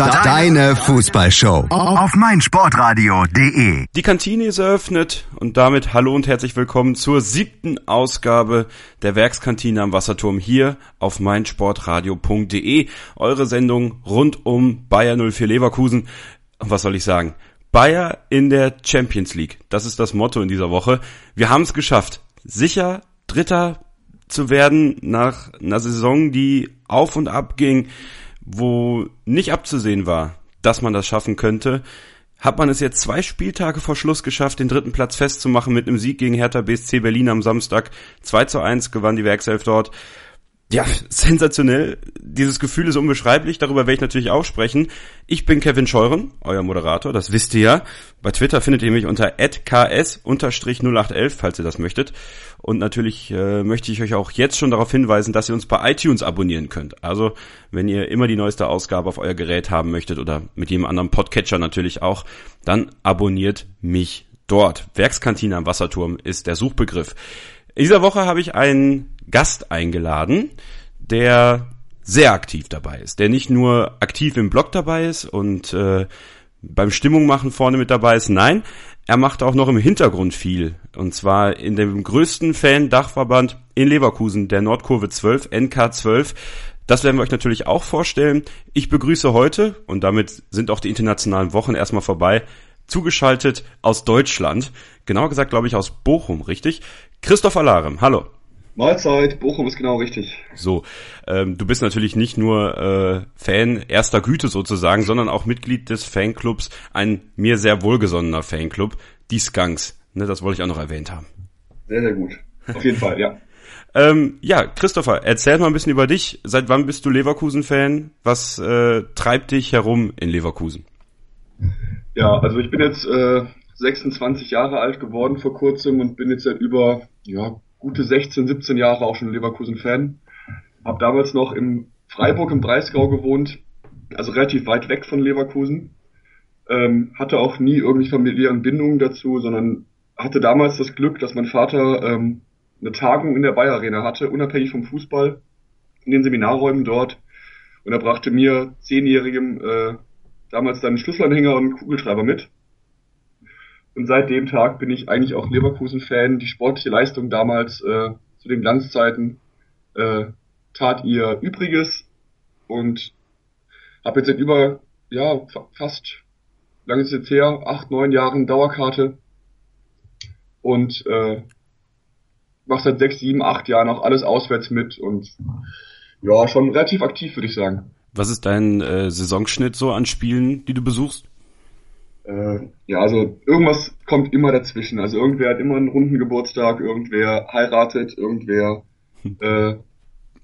Deine Fußballshow auf meinsportradio.de. Die Kantine ist eröffnet und damit hallo und herzlich willkommen zur siebten Ausgabe der Werkskantine am Wasserturm hier auf meinsportradio.de. Eure Sendung rund um Bayer 04 Leverkusen. Und was soll ich sagen? Bayer in der Champions League. Das ist das Motto in dieser Woche. Wir haben es geschafft. Sicher Dritter zu werden nach einer Saison, die auf und ab ging wo nicht abzusehen war, dass man das schaffen könnte, hat man es jetzt zwei Spieltage vor Schluss geschafft, den dritten Platz festzumachen mit einem Sieg gegen Hertha BSC Berlin am Samstag. 2 zu 1 gewann die Werkself dort. Ja, sensationell. Dieses Gefühl ist unbeschreiblich. Darüber werde ich natürlich auch sprechen. Ich bin Kevin Scheuren, euer Moderator. Das wisst ihr ja. Bei Twitter findet ihr mich unter @ks_0811, falls ihr das möchtet. Und natürlich äh, möchte ich euch auch jetzt schon darauf hinweisen, dass ihr uns bei iTunes abonnieren könnt. Also, wenn ihr immer die neueste Ausgabe auf euer Gerät haben möchtet oder mit jedem anderen Podcatcher natürlich auch, dann abonniert mich dort. Werkskantine am Wasserturm ist der Suchbegriff. In dieser Woche habe ich einen Gast eingeladen, der sehr aktiv dabei ist, der nicht nur aktiv im Blog dabei ist und äh, beim Stimmung machen vorne mit dabei ist, nein, er macht auch noch im Hintergrund viel. Und zwar in dem größten Fan-Dachverband in Leverkusen, der Nordkurve 12, NK12. Das werden wir euch natürlich auch vorstellen. Ich begrüße heute, und damit sind auch die internationalen Wochen erstmal vorbei, zugeschaltet aus Deutschland. Genauer gesagt, glaube ich, aus Bochum, richtig? Christopher Larem, hallo. Mahlzeit, Bochum ist genau richtig. So, ähm, du bist natürlich nicht nur äh, Fan erster Güte sozusagen, sondern auch Mitglied des Fanclubs, ein mir sehr wohlgesonnener Fanclub, die Skunks. Ne, das wollte ich auch noch erwähnt haben. Sehr, sehr gut. Auf jeden Fall, ja. Ähm, ja, Christopher, erzähl mal ein bisschen über dich. Seit wann bist du Leverkusen-Fan? Was äh, treibt dich herum in Leverkusen? Ja, also ich bin jetzt äh, 26 Jahre alt geworden vor kurzem und bin jetzt seit über ja, gute 16, 17 Jahre auch schon Leverkusen-Fan. Hab damals noch in Freiburg im Breisgau gewohnt, also relativ weit weg von Leverkusen. Ähm, hatte auch nie irgendwie familiären Bindungen dazu, sondern hatte damals das Glück, dass mein Vater ähm, eine Tagung in der Bayer Arena hatte, unabhängig vom Fußball, in den Seminarräumen dort. Und er brachte mir zehnjährigem äh, damals dann einen Schlüsselanhänger und einen Kugelschreiber mit. Und seit dem Tag bin ich eigentlich auch Leverkusen-Fan. Die sportliche Leistung damals äh, zu den Glanzzeiten äh, tat ihr Übriges und habe jetzt seit über ja fast lange ist jetzt her acht neun Jahren Dauerkarte und äh, mache seit sechs sieben acht Jahren auch alles auswärts mit und ja schon relativ aktiv würde ich sagen. Was ist dein äh, Saisonschnitt so an Spielen, die du besuchst? Äh, ja, also irgendwas kommt immer dazwischen. Also irgendwer hat immer einen runden Geburtstag, irgendwer heiratet, irgendwer äh,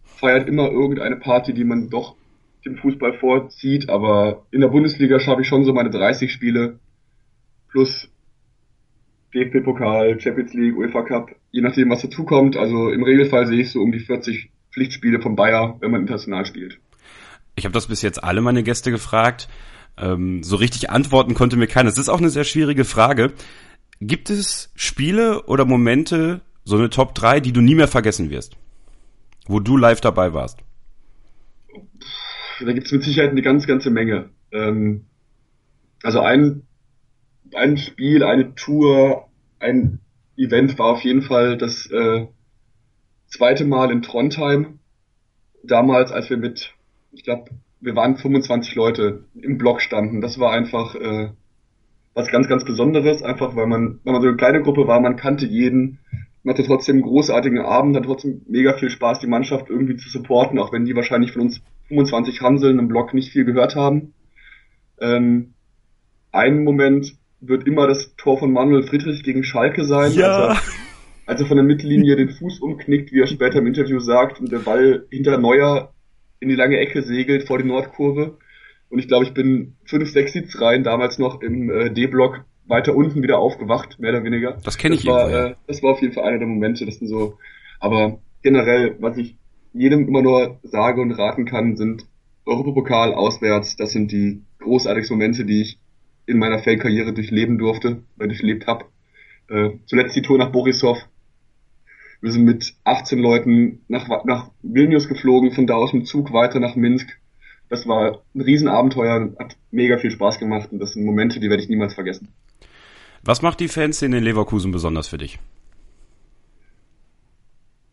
feiert immer irgendeine Party, die man doch dem Fußball vorzieht. Aber in der Bundesliga schaffe ich schon so meine 30 Spiele plus DFB-Pokal, Champions League, UEFA Cup, je nachdem, was dazukommt. Also im Regelfall sehe ich so um die 40 Pflichtspiele von Bayer, wenn man international spielt. Ich habe das bis jetzt alle meine Gäste gefragt. Ähm, so richtig antworten konnte mir keiner. Das ist auch eine sehr schwierige Frage. Gibt es Spiele oder Momente, so eine Top 3, die du nie mehr vergessen wirst? Wo du live dabei warst? Da gibt es mit Sicherheit eine ganz, ganze Menge. Ähm, also ein, ein Spiel, eine Tour, ein Event war auf jeden Fall das äh, zweite Mal in Trondheim. Damals, als wir mit, ich glaube, wir waren 25 Leute im Block standen. Das war einfach äh, was ganz, ganz Besonderes, einfach weil man, wenn man so eine kleine Gruppe war, man kannte jeden, man hatte trotzdem einen großartigen Abend, hat trotzdem mega viel Spaß, die Mannschaft irgendwie zu supporten, auch wenn die wahrscheinlich von uns 25 Hanseln im Block nicht viel gehört haben. Ähm, ein Moment wird immer das Tor von Manuel Friedrich gegen Schalke sein. Ja. Also, als er von der Mittellinie den Fuß umknickt, wie er später im Interview sagt, und der Ball hinter Neuer in die lange Ecke segelt vor die Nordkurve. Und ich glaube, ich bin fünf, sechs Sitzreihen damals noch im äh, D-Block weiter unten wieder aufgewacht, mehr oder weniger. Das kenne ich das war, äh, Das war auf jeden Fall einer der Momente, das sind so. Aber generell, was ich jedem immer nur sage und raten kann, sind Europapokal auswärts. Das sind die großartigsten Momente, die ich in meiner Fankarriere durchleben durfte, weil ich durchlebt habe. Äh, zuletzt die Tour nach Borisov, wir sind mit 18 Leuten nach, nach Vilnius geflogen, von da aus mit Zug weiter nach Minsk. das war ein Riesenabenteuer, hat mega viel Spaß gemacht und das sind Momente, die werde ich niemals vergessen. Was macht die Fanszene in Leverkusen besonders für dich?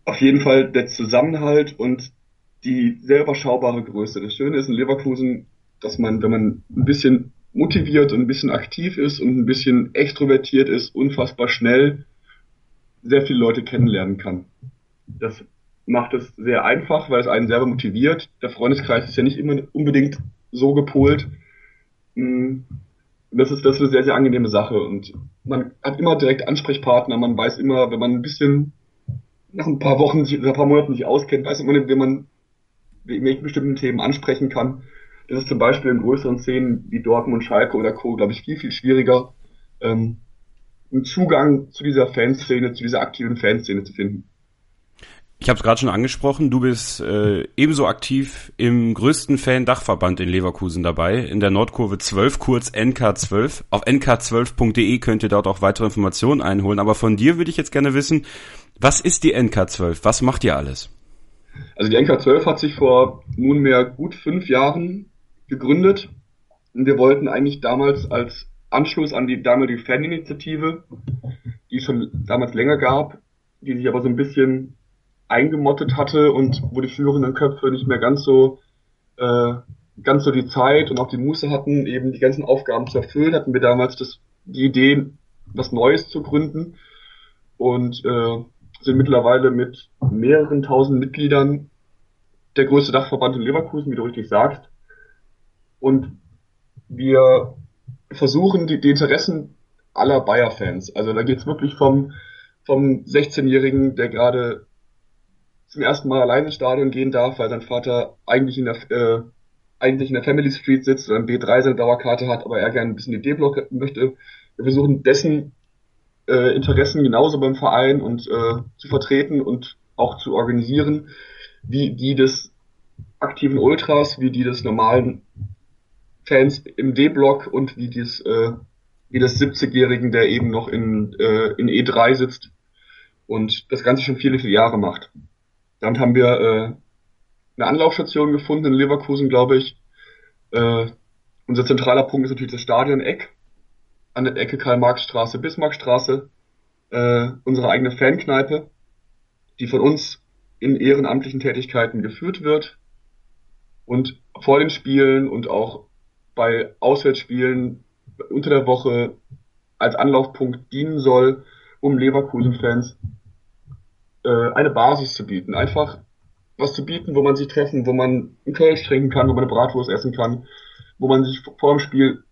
Auf jeden Fall der Zusammenhalt und die sehr überschaubare Größe. Das Schöne ist in Leverkusen, dass man, wenn man ein bisschen motiviert und ein bisschen aktiv ist und ein bisschen extrovertiert ist, unfassbar schnell sehr viele Leute kennenlernen kann. Das macht es sehr einfach, weil es einen selber motiviert. Der Freundeskreis ist ja nicht immer unbedingt so gepolt. Mm, das ist, das ist eine sehr, sehr angenehme Sache und man hat immer direkt Ansprechpartner. Man weiß immer, wenn man ein bisschen nach ein paar Wochen, nach ein paar Monaten sich auskennt, weiß man, wenn man welche bestimmten Themen ansprechen kann. Das ist zum Beispiel in größeren Szenen wie Dortmund, Schalke oder Co., glaube ich, viel, viel schwieriger, ähm, einen Zugang zu dieser Fanszene, zu dieser aktiven Fanszene zu finden. Ich habe es gerade schon angesprochen, du bist äh, ebenso aktiv im größten Fan-Dachverband in Leverkusen dabei, in der Nordkurve 12, kurz NK12. Auf nk12.de könnt ihr dort auch weitere Informationen einholen. Aber von dir würde ich jetzt gerne wissen, was ist die NK12? Was macht ihr alles? Also die NK12 hat sich vor nunmehr gut fünf Jahren gegründet. Und wir wollten eigentlich damals als Anschluss an die damalige Faninitiative, die es schon damals länger gab, die sich aber so ein bisschen eingemottet hatte und wo die führenden Köpfe nicht mehr ganz so äh, ganz so die Zeit und auch die Muße hatten, eben die ganzen Aufgaben zu erfüllen, hatten wir damals das, die Idee, was Neues zu gründen und äh, sind mittlerweile mit mehreren tausend Mitgliedern der größte Dachverband in Leverkusen, wie du richtig sagst. Und wir versuchen die, die Interessen aller Bayer-Fans. Also da geht's wirklich vom, vom 16-Jährigen, der gerade zum ersten Mal allein ins Stadion gehen darf, weil sein Vater eigentlich in der, äh, eigentlich in der Family Street sitzt oder ein B3 seine Dauerkarte hat, aber er gerne ein bisschen die D-Block möchte. Wir versuchen dessen äh, Interessen genauso beim Verein und äh, zu vertreten und auch zu organisieren, wie die des aktiven Ultras, wie die des normalen Fans im D-Block und wie dies, äh, wie des 70-Jährigen, der eben noch in, äh, in E3 sitzt und das Ganze schon viele, viele Jahre macht. Damit haben wir äh, eine Anlaufstation gefunden in Leverkusen, glaube ich. Äh, unser zentraler Punkt ist natürlich das Stadion Eck. An der Ecke Karl-Marx-Straße, Bismarckstraße. Äh, unsere eigene Fankneipe, die von uns in ehrenamtlichen Tätigkeiten geführt wird und vor den Spielen und auch bei Auswärtsspielen unter der Woche als Anlaufpunkt dienen soll, um Leverkusen-Fans äh, eine Basis zu bieten. Einfach was zu bieten, wo man sich treffen, wo man einen Kölsch trinken kann, wo man eine Bratwurst essen kann, wo man sich vor dem Spiel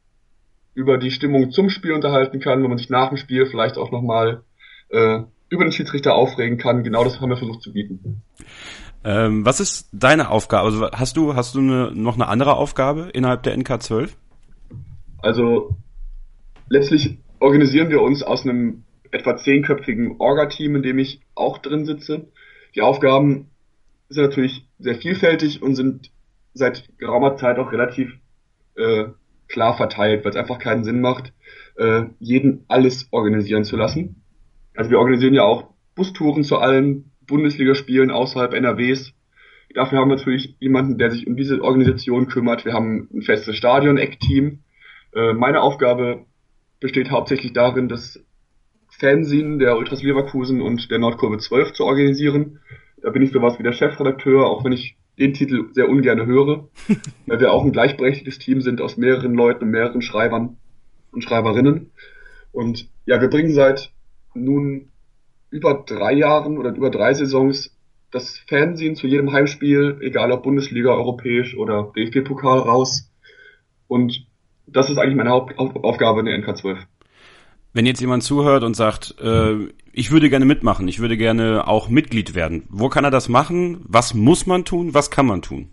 über die Stimmung zum Spiel unterhalten kann, wo man sich nach dem Spiel vielleicht auch nochmal äh, über den Schiedsrichter aufregen kann. Genau das haben wir versucht zu bieten. Ähm, was ist deine Aufgabe? Also hast du hast du eine, noch eine andere Aufgabe innerhalb der NK12? Also letztlich organisieren wir uns aus einem etwa zehnköpfigen Orga-Team, in dem ich auch drin sitze. Die Aufgaben sind natürlich sehr vielfältig und sind seit geraumer Zeit auch relativ äh, klar verteilt, weil es einfach keinen Sinn macht, äh, jeden alles organisieren zu lassen. Also wir organisieren ja auch Bustouren zu allen Bundesligaspielen außerhalb NRWs. Dafür haben wir natürlich jemanden, der sich um diese Organisation kümmert. Wir haben ein festes Stadion-Eck-Team. Äh, meine Aufgabe besteht hauptsächlich darin, das Fanzine der Ultras Leverkusen und der Nordkurve 12 zu organisieren. Da bin ich sowas wie der Chefredakteur, auch wenn ich den Titel sehr ungern höre, weil wir auch ein gleichberechtigtes Team sind aus mehreren Leuten und mehreren Schreibern und Schreiberinnen. Und ja, wir bringen seit nun über drei Jahren oder über drei Saisons das Fernsehen zu jedem Heimspiel, egal ob Bundesliga, europäisch oder DFB-Pokal raus. Und das ist eigentlich meine Hauptaufgabe in der NK12. Wenn jetzt jemand zuhört und sagt, äh, ich würde gerne mitmachen, ich würde gerne auch Mitglied werden, wo kann er das machen? Was muss man tun? Was kann man tun?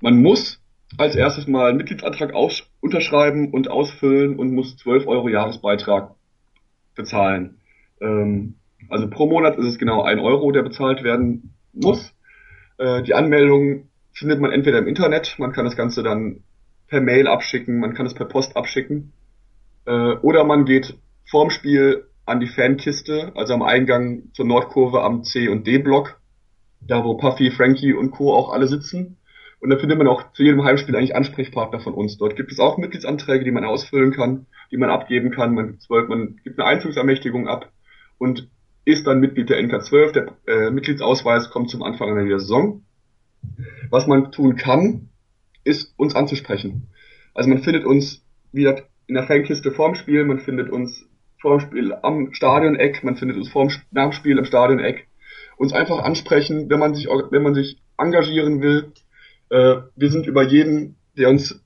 Man muss als erstes mal einen Mitgliedsantrag unterschreiben und ausfüllen und muss 12 Euro Jahresbeitrag bezahlen. Ähm, also pro Monat ist es genau ein Euro, der bezahlt werden muss. Äh, die Anmeldung findet man entweder im Internet, man kann das Ganze dann per Mail abschicken, man kann es per Post abschicken. Äh, oder man geht vorm Spiel an die Fankiste, also am Eingang zur Nordkurve am C und D-Block, da wo Puffy, Frankie und Co. auch alle sitzen Und da findet man auch zu jedem Heimspiel eigentlich Ansprechpartner von uns. Dort gibt es auch Mitgliedsanträge, die man ausfüllen kann, die man abgeben kann. Man, man gibt eine Einzugsermächtigung ab und ist dann Mitglied der NK12. Der äh, Mitgliedsausweis kommt zum Anfang einer Saison. Was man tun kann, ist uns anzusprechen. Also man findet uns wieder in der Fankiste vorm Spiel, man findet uns vorm Spiel am Stadioneck, man findet uns vorm, nach dem Spiel am Stadioneck. Uns einfach ansprechen, wenn man sich, wenn man sich engagieren will, äh, wir sind über jeden, der uns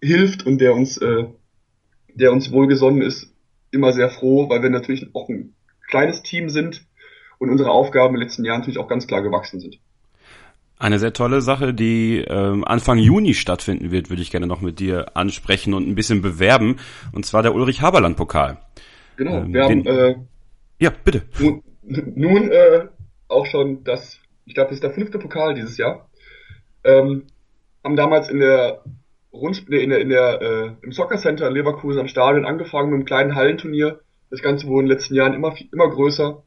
hilft und der uns, äh, der uns wohlgesonnen ist, immer sehr froh, weil wir natürlich auch ein kleines Team sind und unsere Aufgaben in den letzten Jahren natürlich auch ganz klar gewachsen sind. Eine sehr tolle Sache, die ähm, Anfang Juni stattfinden wird, würde ich gerne noch mit dir ansprechen und ein bisschen bewerben. Und zwar der Ulrich Haberland Pokal. Genau, ähm, wir haben äh, ja bitte. Nun, nun äh, auch schon das, ich glaube, das ist der fünfte Pokal dieses Jahr ähm, haben damals in der Rundspiel, in der, in der äh, im Soccer Center in Leverkusen am Stadion angefangen mit einem kleinen Hallenturnier. Das Ganze wurde in den letzten Jahren immer, immer größer.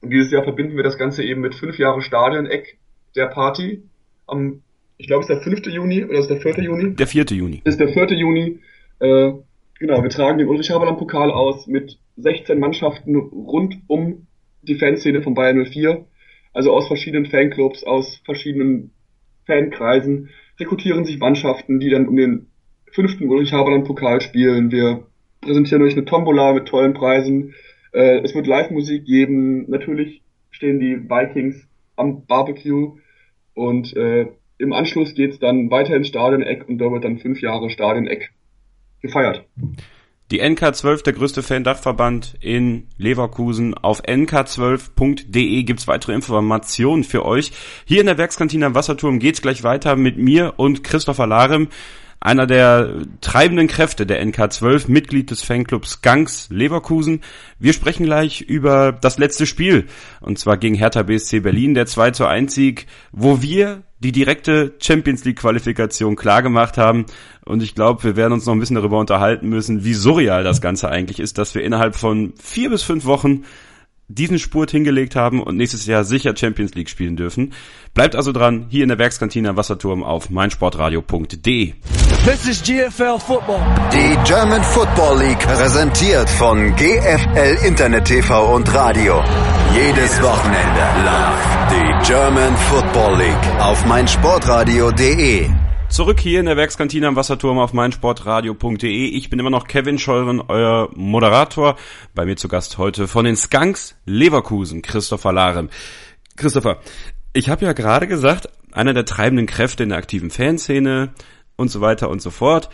Und dieses Jahr verbinden wir das Ganze eben mit fünf Jahre Stadion-Eck der Party. Am, ich glaube, es ist der 5. Juni oder ist der 4. Juni? Der 4. Juni. Ist der 4. Juni. Äh, genau, wir tragen den Ulrich-Haberland-Pokal aus mit 16 Mannschaften rund um die Fanszene von Bayern 04. Also aus verschiedenen Fanclubs, aus verschiedenen Fankreisen rekrutieren sich Mannschaften, die dann um den fünften Ulrich Haberland Pokal spielen. Wir präsentieren euch eine Tombola mit tollen Preisen. Äh, es wird Live-Musik geben. Natürlich stehen die Vikings am Barbecue und äh, im Anschluss geht's dann weiter ins Stadioneck und da wird dann fünf Jahre Stadioneck gefeiert. Die NK12, der größte Fan-Dachverband in Leverkusen. Auf nk12.de gibt's weitere Informationen für euch. Hier in der Werkskantine am Wasserturm geht's gleich weiter mit mir und Christopher Larem, einer der treibenden Kräfte der NK12, Mitglied des Fanclubs Gangs Leverkusen. Wir sprechen gleich über das letzte Spiel, und zwar gegen Hertha BSC Berlin, der 2 zu 1 Sieg, wo wir die direkte Champions League Qualifikation klar gemacht haben. Und ich glaube, wir werden uns noch ein bisschen darüber unterhalten müssen, wie surreal das Ganze eigentlich ist, dass wir innerhalb von vier bis fünf Wochen diesen Spurt hingelegt haben und nächstes Jahr sicher Champions League spielen dürfen. Bleibt also dran, hier in der Werkskantine am Wasserturm auf meinsportradio.de. This is GFL Football. Die German Football League präsentiert von GFL Internet TV und Radio. Jedes Wochenende live die German Football League auf meinsportradio.de. Zurück hier in der Werkskantine am Wasserturm auf meinsportradio.de. Ich bin immer noch Kevin Scheuren, euer Moderator. Bei mir zu Gast heute von den Skunks Leverkusen, Christopher Larem. Christopher, ich habe ja gerade gesagt, einer der treibenden Kräfte in der aktiven Fanszene und so weiter und so fort.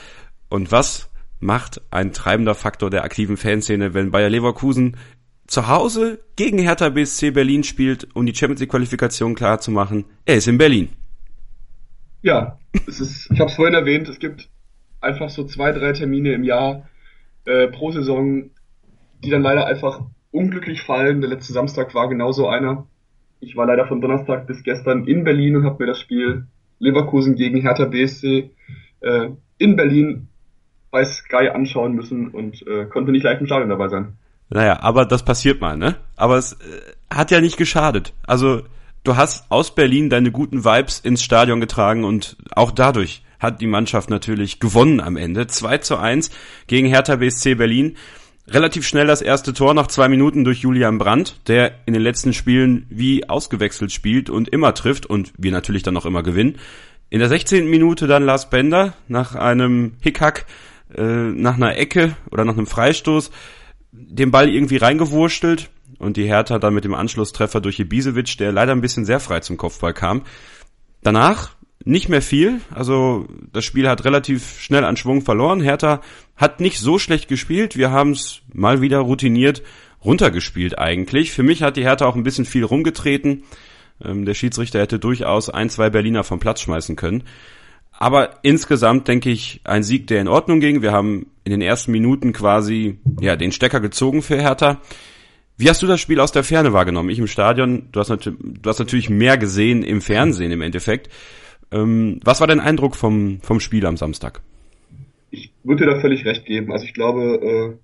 Und was macht ein treibender Faktor der aktiven Fanszene, wenn Bayer Leverkusen zu Hause gegen Hertha BSC Berlin spielt, um die Champions League Qualifikation klar zu machen? Er ist in Berlin. Ja, es ist, ich habe es vorhin erwähnt, es gibt einfach so zwei, drei Termine im Jahr äh, pro Saison, die dann leider einfach unglücklich fallen. Der letzte Samstag war genauso einer. Ich war leider von Donnerstag bis gestern in Berlin und habe mir das Spiel Leverkusen gegen Hertha BSC äh, in Berlin bei Sky anschauen müssen und äh, konnte nicht live im Stadion dabei sein. Naja, aber das passiert mal, ne? Aber es äh, hat ja nicht geschadet. Also du hast aus Berlin deine guten Vibes ins Stadion getragen und auch dadurch hat die Mannschaft natürlich gewonnen am Ende. 2 zu 1 gegen Hertha BSC Berlin. Relativ schnell das erste Tor nach zwei Minuten durch Julian Brandt, der in den letzten Spielen wie ausgewechselt spielt und immer trifft und wir natürlich dann auch immer gewinnen. In der 16. Minute dann Lars Bender nach einem Hickhack, äh, nach einer Ecke oder nach einem Freistoß den Ball irgendwie reingewurstelt und die Hertha dann mit dem Anschlusstreffer durch Ibisevic, der leider ein bisschen sehr frei zum Kopfball kam. Danach nicht mehr viel, also das Spiel hat relativ schnell an Schwung verloren. Hertha hat nicht so schlecht gespielt, wir haben es mal wieder routiniert runtergespielt eigentlich. Für mich hat die Hertha auch ein bisschen viel rumgetreten. Ähm, der Schiedsrichter hätte durchaus ein, zwei Berliner vom Platz schmeißen können. Aber insgesamt denke ich, ein Sieg, der in Ordnung ging. Wir haben in den ersten Minuten quasi ja den Stecker gezogen für Hertha. Wie hast du das Spiel aus der Ferne wahrgenommen? Ich im Stadion, du hast, du hast natürlich mehr gesehen im Fernsehen im Endeffekt. Ähm, was war dein Eindruck vom, vom Spiel am Samstag? Ich würde dir da völlig recht geben. Also ich glaube, äh,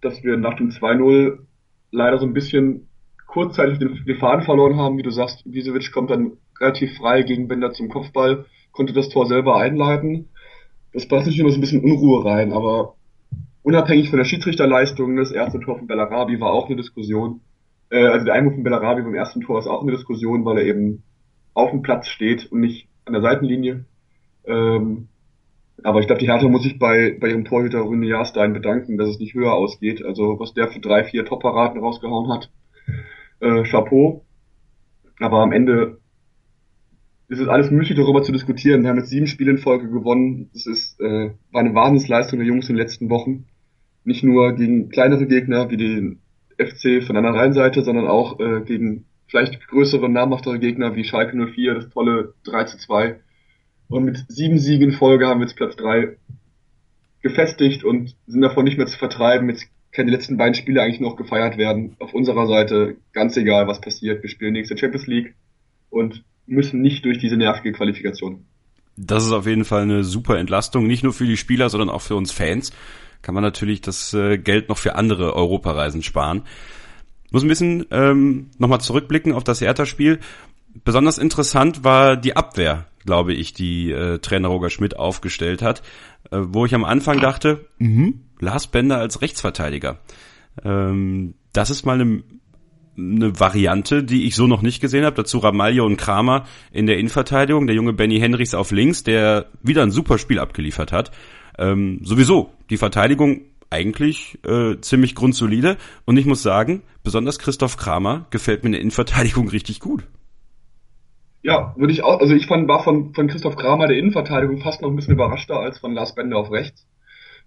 dass wir nach dem 2-0 leider so ein bisschen kurzzeitig den, den Faden verloren haben. Wie du sagst, Wiesewitsch kommt dann relativ frei gegen Bender zum Kopfball konnte das Tor selber einleiten. Das passt natürlich immer so ein bisschen Unruhe rein, aber unabhängig von der Schiedsrichterleistung, das erste Tor von Bellarabi war auch eine Diskussion. Äh, also der Einwurf von Bellarabi beim ersten Tor ist auch eine Diskussion, weil er eben auf dem Platz steht und nicht an der Seitenlinie. Ähm, aber ich glaube, die Hertha muss sich bei, bei ihrem Torhüter Rune Jahrstein bedanken, dass es nicht höher ausgeht. Also was der für drei, vier Top-Paraten rausgehauen hat. Äh, Chapeau. Aber am Ende ist es alles müßig, darüber zu diskutieren. Wir haben jetzt sieben Spiele in Folge gewonnen. Das ist, äh, war eine Wahnsinnsleistung der Jungs in den letzten Wochen. Nicht nur gegen kleinere Gegner wie den FC von einer Rheinseite, sondern auch äh, gegen vielleicht größere, namhaftere Gegner wie Schalke 04, das tolle 3 zu 2 und mit sieben Siegen in Folge haben wir jetzt Platz drei gefestigt und sind davon nicht mehr zu vertreiben. Jetzt können die letzten beiden Spiele eigentlich noch gefeiert werden. Auf unserer Seite ganz egal, was passiert. Wir spielen nächste Champions League und müssen nicht durch diese nervige Qualifikation. Das ist auf jeden Fall eine super Entlastung, nicht nur für die Spieler, sondern auch für uns Fans. Kann man natürlich das äh, Geld noch für andere Europareisen sparen. Muss ein bisschen ähm, nochmal zurückblicken auf das Hertha-Spiel. Besonders interessant war die Abwehr glaube ich, die äh, Trainer Roger Schmidt aufgestellt hat, äh, wo ich am Anfang dachte, mh, Lars Bender als Rechtsverteidiger. Ähm, das ist mal eine, eine Variante, die ich so noch nicht gesehen habe. Dazu Ramalho und Kramer in der Innenverteidigung, der junge Benny Henrichs auf links, der wieder ein super Spiel abgeliefert hat. Ähm, sowieso, die Verteidigung eigentlich äh, ziemlich grundsolide und ich muss sagen, besonders Christoph Kramer gefällt mir in der Innenverteidigung richtig gut. Ja, würde ich auch, also ich fand, war von, von Christoph Kramer der Innenverteidigung fast noch ein bisschen überraschter als von Lars Bender auf rechts.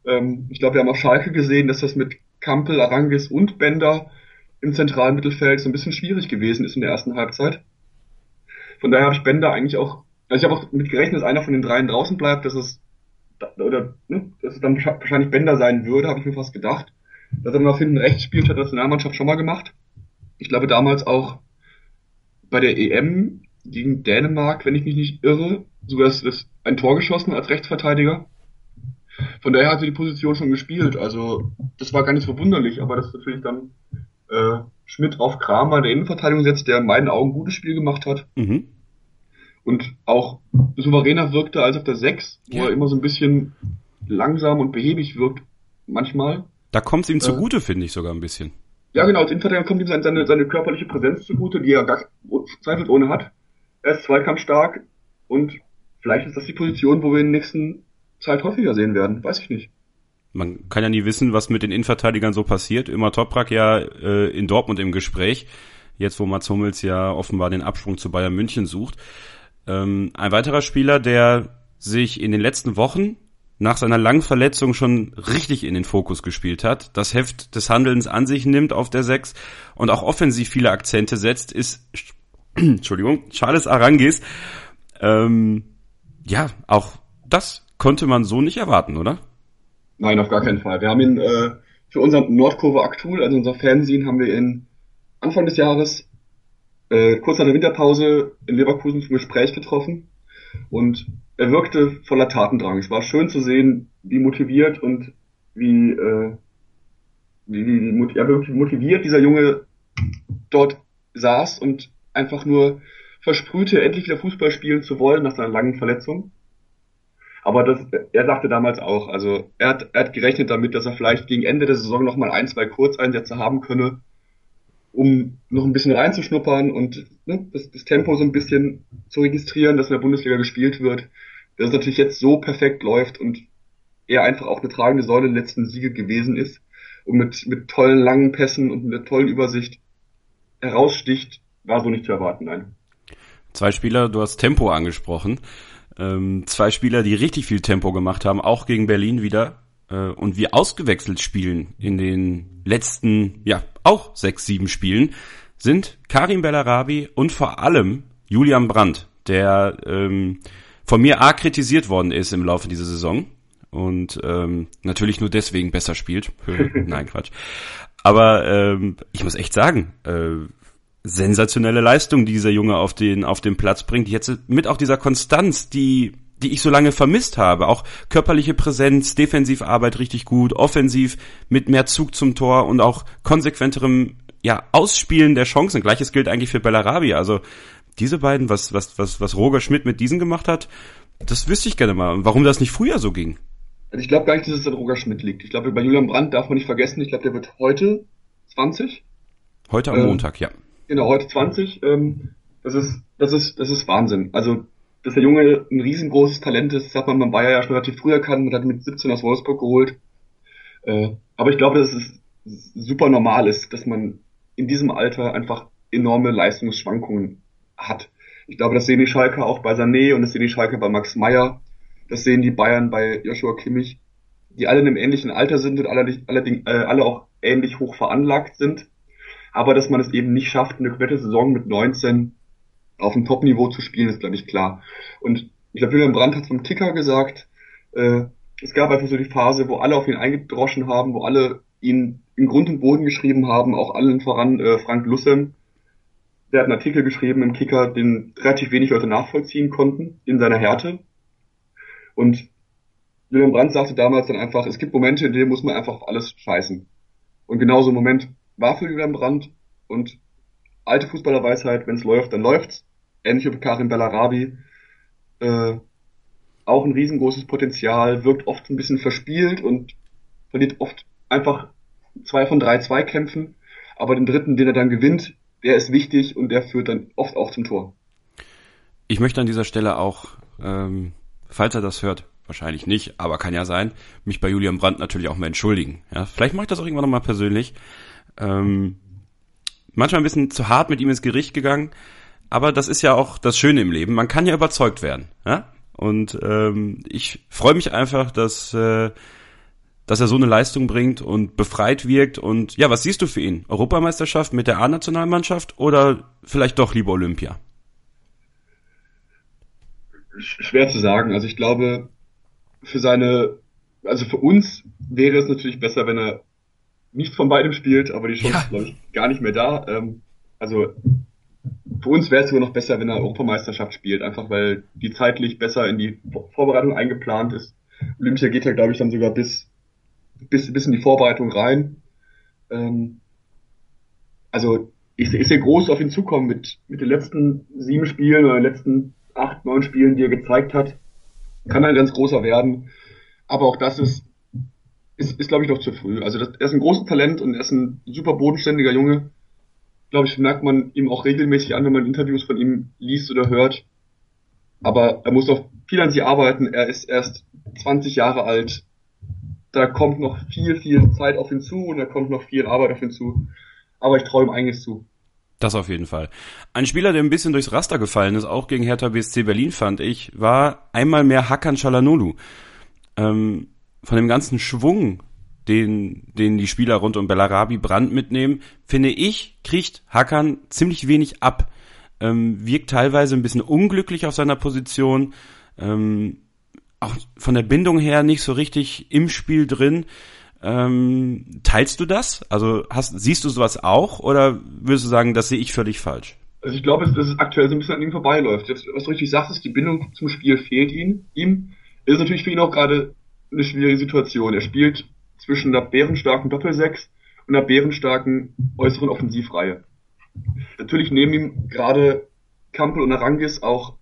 Ähm, ich glaube, wir haben auf Schalke gesehen, dass das mit Kampel, Arangis und Bender im zentralen Mittelfeld so ein bisschen schwierig gewesen ist in der ersten Halbzeit. Von daher habe ich Bender eigentlich auch, also ich habe auch mit gerechnet, dass einer von den dreien draußen bleibt, dass es, oder, ne, dass es dann wahrscheinlich Bender sein würde, habe ich mir fast gedacht. Dass er dann auf hinten rechts spielt, hat in der Mannschaft schon mal gemacht. Ich glaube damals auch bei der EM gegen Dänemark, wenn ich mich nicht irre, sogar das, das ein Tor geschossen als Rechtsverteidiger. Von daher hat sie die Position schon gespielt. Also das war gar nicht verwunderlich, aber das ist natürlich dann äh, Schmidt auf Kramer der Innenverteidigung setzt, der in meinen Augen ein gutes Spiel gemacht hat. Mhm. Und auch souveräner wirkte als auf der 6, wo ja. er immer so ein bisschen langsam und behäbig wirkt, manchmal. Da kommt es ihm zugute, äh, finde ich sogar ein bisschen. Ja, genau, als Innenverteidiger kommt ihm seine, seine, seine körperliche Präsenz zugute, die er gar zweifelsohne hat. Er ist zweikampfstark und vielleicht ist das die Position, wo wir in der nächsten Zeit häufiger sehen werden. Weiß ich nicht. Man kann ja nie wissen, was mit den Innenverteidigern so passiert. Immer Toprak ja äh, in Dortmund im Gespräch. Jetzt, wo Mats Hummels ja offenbar den Absprung zu Bayern München sucht. Ähm, ein weiterer Spieler, der sich in den letzten Wochen nach seiner langen Verletzung schon richtig in den Fokus gespielt hat, das Heft des Handelns an sich nimmt auf der Sechs und auch offensiv viele Akzente setzt, ist Entschuldigung, Charles Arangis. Ähm, ja, auch das konnte man so nicht erwarten, oder? Nein, auf gar keinen Fall. Wir haben ihn äh, für unseren Nordkurve Aktuell, also unser Fernsehen, haben wir ihn Anfang des Jahres, äh, kurz nach der Winterpause in Leverkusen zum Gespräch getroffen und er wirkte voller Tatendrang. Es war schön zu sehen, wie motiviert und wie, äh, wie, wie, wie ja, wirklich motiviert dieser Junge dort saß und einfach nur versprühte, endlich wieder Fußball spielen zu wollen nach seiner langen Verletzung. Aber das, er sagte damals auch, also er hat, er hat gerechnet damit, dass er vielleicht gegen Ende der Saison nochmal ein, zwei Kurzeinsätze haben könne, um noch ein bisschen reinzuschnuppern und ne, das, das Tempo so ein bisschen zu registrieren, dass in der Bundesliga gespielt wird. Dass es natürlich jetzt so perfekt läuft und er einfach auch eine tragende Säule der letzten Siege gewesen ist und mit, mit tollen langen Pässen und mit einer tollen Übersicht heraussticht, war so nicht zu erwarten, nein. Zwei Spieler, du hast Tempo angesprochen. Ähm, zwei Spieler, die richtig viel Tempo gemacht haben, auch gegen Berlin wieder. Äh, und wir ausgewechselt spielen in den letzten, ja, auch sechs, sieben Spielen, sind Karim Bellarabi und vor allem Julian Brandt, der ähm, von mir arg kritisiert worden ist im Laufe dieser Saison und ähm, natürlich nur deswegen besser spielt. Nein, Quatsch. Aber ähm, ich muss echt sagen, äh, sensationelle Leistung, die dieser Junge auf den, auf den Platz bringt. Jetzt mit auch dieser Konstanz, die, die ich so lange vermisst habe. Auch körperliche Präsenz, Defensivarbeit richtig gut, offensiv mit mehr Zug zum Tor und auch konsequenterem, ja, Ausspielen der Chancen. Gleiches gilt eigentlich für Bellarabi. Also, diese beiden, was, was, was, was Roger Schmidt mit diesen gemacht hat, Das wüsste ich gerne mal. Warum das nicht früher so ging? Also ich glaube gar nicht, dass es an Roger Schmidt liegt. Ich glaube, bei Julian Brandt darf man nicht vergessen, ich glaube, der wird heute 20. Heute am ähm, Montag, ja. Genau, heute 20. Ähm, das ist, das ist, das ist Wahnsinn. Also, dass der Junge ein riesengroßes Talent ist, das hat man beim Bayer ja schon relativ früh erkannt, man hat mit 17 aus Wolfsburg geholt. Äh, aber ich glaube, dass es super normal ist, dass man in diesem Alter einfach enorme Leistungsschwankungen hat. Ich glaube, das sehen die Schalker auch bei Sané und das sehen die Schalker bei Max Meyer. Das sehen die Bayern bei Joshua Kimmich, die alle in einem ähnlichen Alter sind und alle, allerdings, äh, alle auch ähnlich hoch veranlagt sind. Aber dass man es eben nicht schafft, eine komplette Saison mit 19 auf dem Top-Niveau zu spielen, ist, glaube ich, klar. Und ich glaube, Julian Brandt hat vom Ticker gesagt, äh, es gab einfach so die Phase, wo alle auf ihn eingedroschen haben, wo alle ihn in Grund und Boden geschrieben haben, auch allen voran äh, Frank Lussem. Der hat einen Artikel geschrieben im Kicker, den relativ wenig Leute nachvollziehen konnten in seiner Härte. Und Julian Brandt sagte damals dann einfach, es gibt Momente, in denen muss man einfach auf alles scheißen. Und genauso ein Moment war für Julian Brandt und alte Fußballerweisheit, wenn es läuft, dann läuft's. Ähnlich wie Karim Bellarabi. Äh, auch ein riesengroßes Potenzial, wirkt oft ein bisschen verspielt und verliert oft einfach zwei von drei Zweikämpfen. Aber den dritten, den er dann gewinnt, der ist wichtig und der führt dann oft auch zum Tor. Ich möchte an dieser Stelle auch, ähm, falls er das hört, wahrscheinlich nicht, aber kann ja sein, mich bei Julian Brandt natürlich auch mal entschuldigen. Ja, vielleicht mache ich das auch irgendwann nochmal persönlich. Ähm, manchmal ein bisschen zu hart mit ihm ins Gericht gegangen, aber das ist ja auch das Schöne im Leben. Man kann ja überzeugt werden. Ja? Und ähm, ich freue mich einfach, dass, äh, dass er so eine Leistung bringt und befreit wirkt. Und ja, was siehst du für ihn? Europameisterschaft mit der A-Nationalmannschaft oder vielleicht doch lieber Olympia? Schwer zu sagen. Also ich glaube, für seine, also für uns wäre es natürlich besser, wenn er nicht von beidem spielt, aber die Chance ja. ist, glaube ich, gar nicht mehr da. Ähm, also für uns wäre es sogar noch besser, wenn er Europameisterschaft spielt, einfach weil die zeitlich besser in die Vorbereitung eingeplant ist. Olympia geht ja, glaube ich, dann sogar bis, bis, bis in die Vorbereitung rein. Ähm, also ich, ich sehe groß auf ihn zukommen mit, mit den letzten sieben Spielen oder den letzten acht, neun Spielen, die er gezeigt hat. Kann ein ganz großer werden. Aber auch das ist ist, ist glaube ich, noch zu früh. Also das, er ist ein großes Talent und er ist ein super bodenständiger Junge. Glaube ich, merkt man ihm auch regelmäßig an, wenn man Interviews von ihm liest oder hört. Aber er muss noch viel an sich arbeiten. Er ist erst 20 Jahre alt. Da kommt noch viel, viel Zeit auf ihn zu und da kommt noch viel Arbeit auf ihn zu. Aber ich traue ihm einiges zu. Das auf jeden Fall. Ein Spieler, der ein bisschen durchs Raster gefallen ist, auch gegen Hertha BSC Berlin, fand ich, war einmal mehr Hakan Chalanolu. Ähm, von dem ganzen Schwung, den, den die Spieler rund um Bellarabi Brand mitnehmen, finde ich, kriegt Hakan ziemlich wenig ab. Ähm, wirkt teilweise ein bisschen unglücklich auf seiner Position, ähm, auch von der Bindung her nicht so richtig im Spiel drin. Ähm, teilst du das? Also hast, siehst du sowas auch oder würdest du sagen, das sehe ich völlig falsch? Also ich glaube, dass es aktuell so ein bisschen an ihm vorbeiläuft. Jetzt, was du richtig sagst, ist, die Bindung zum Spiel fehlt ihm. ihm. Ist natürlich für ihn auch gerade eine schwierige Situation. Er spielt zwischen der bärenstarken Doppelsechs und der bärenstarken äußeren Offensivreihe. Natürlich nehmen ihm gerade Kampel und Arangis auch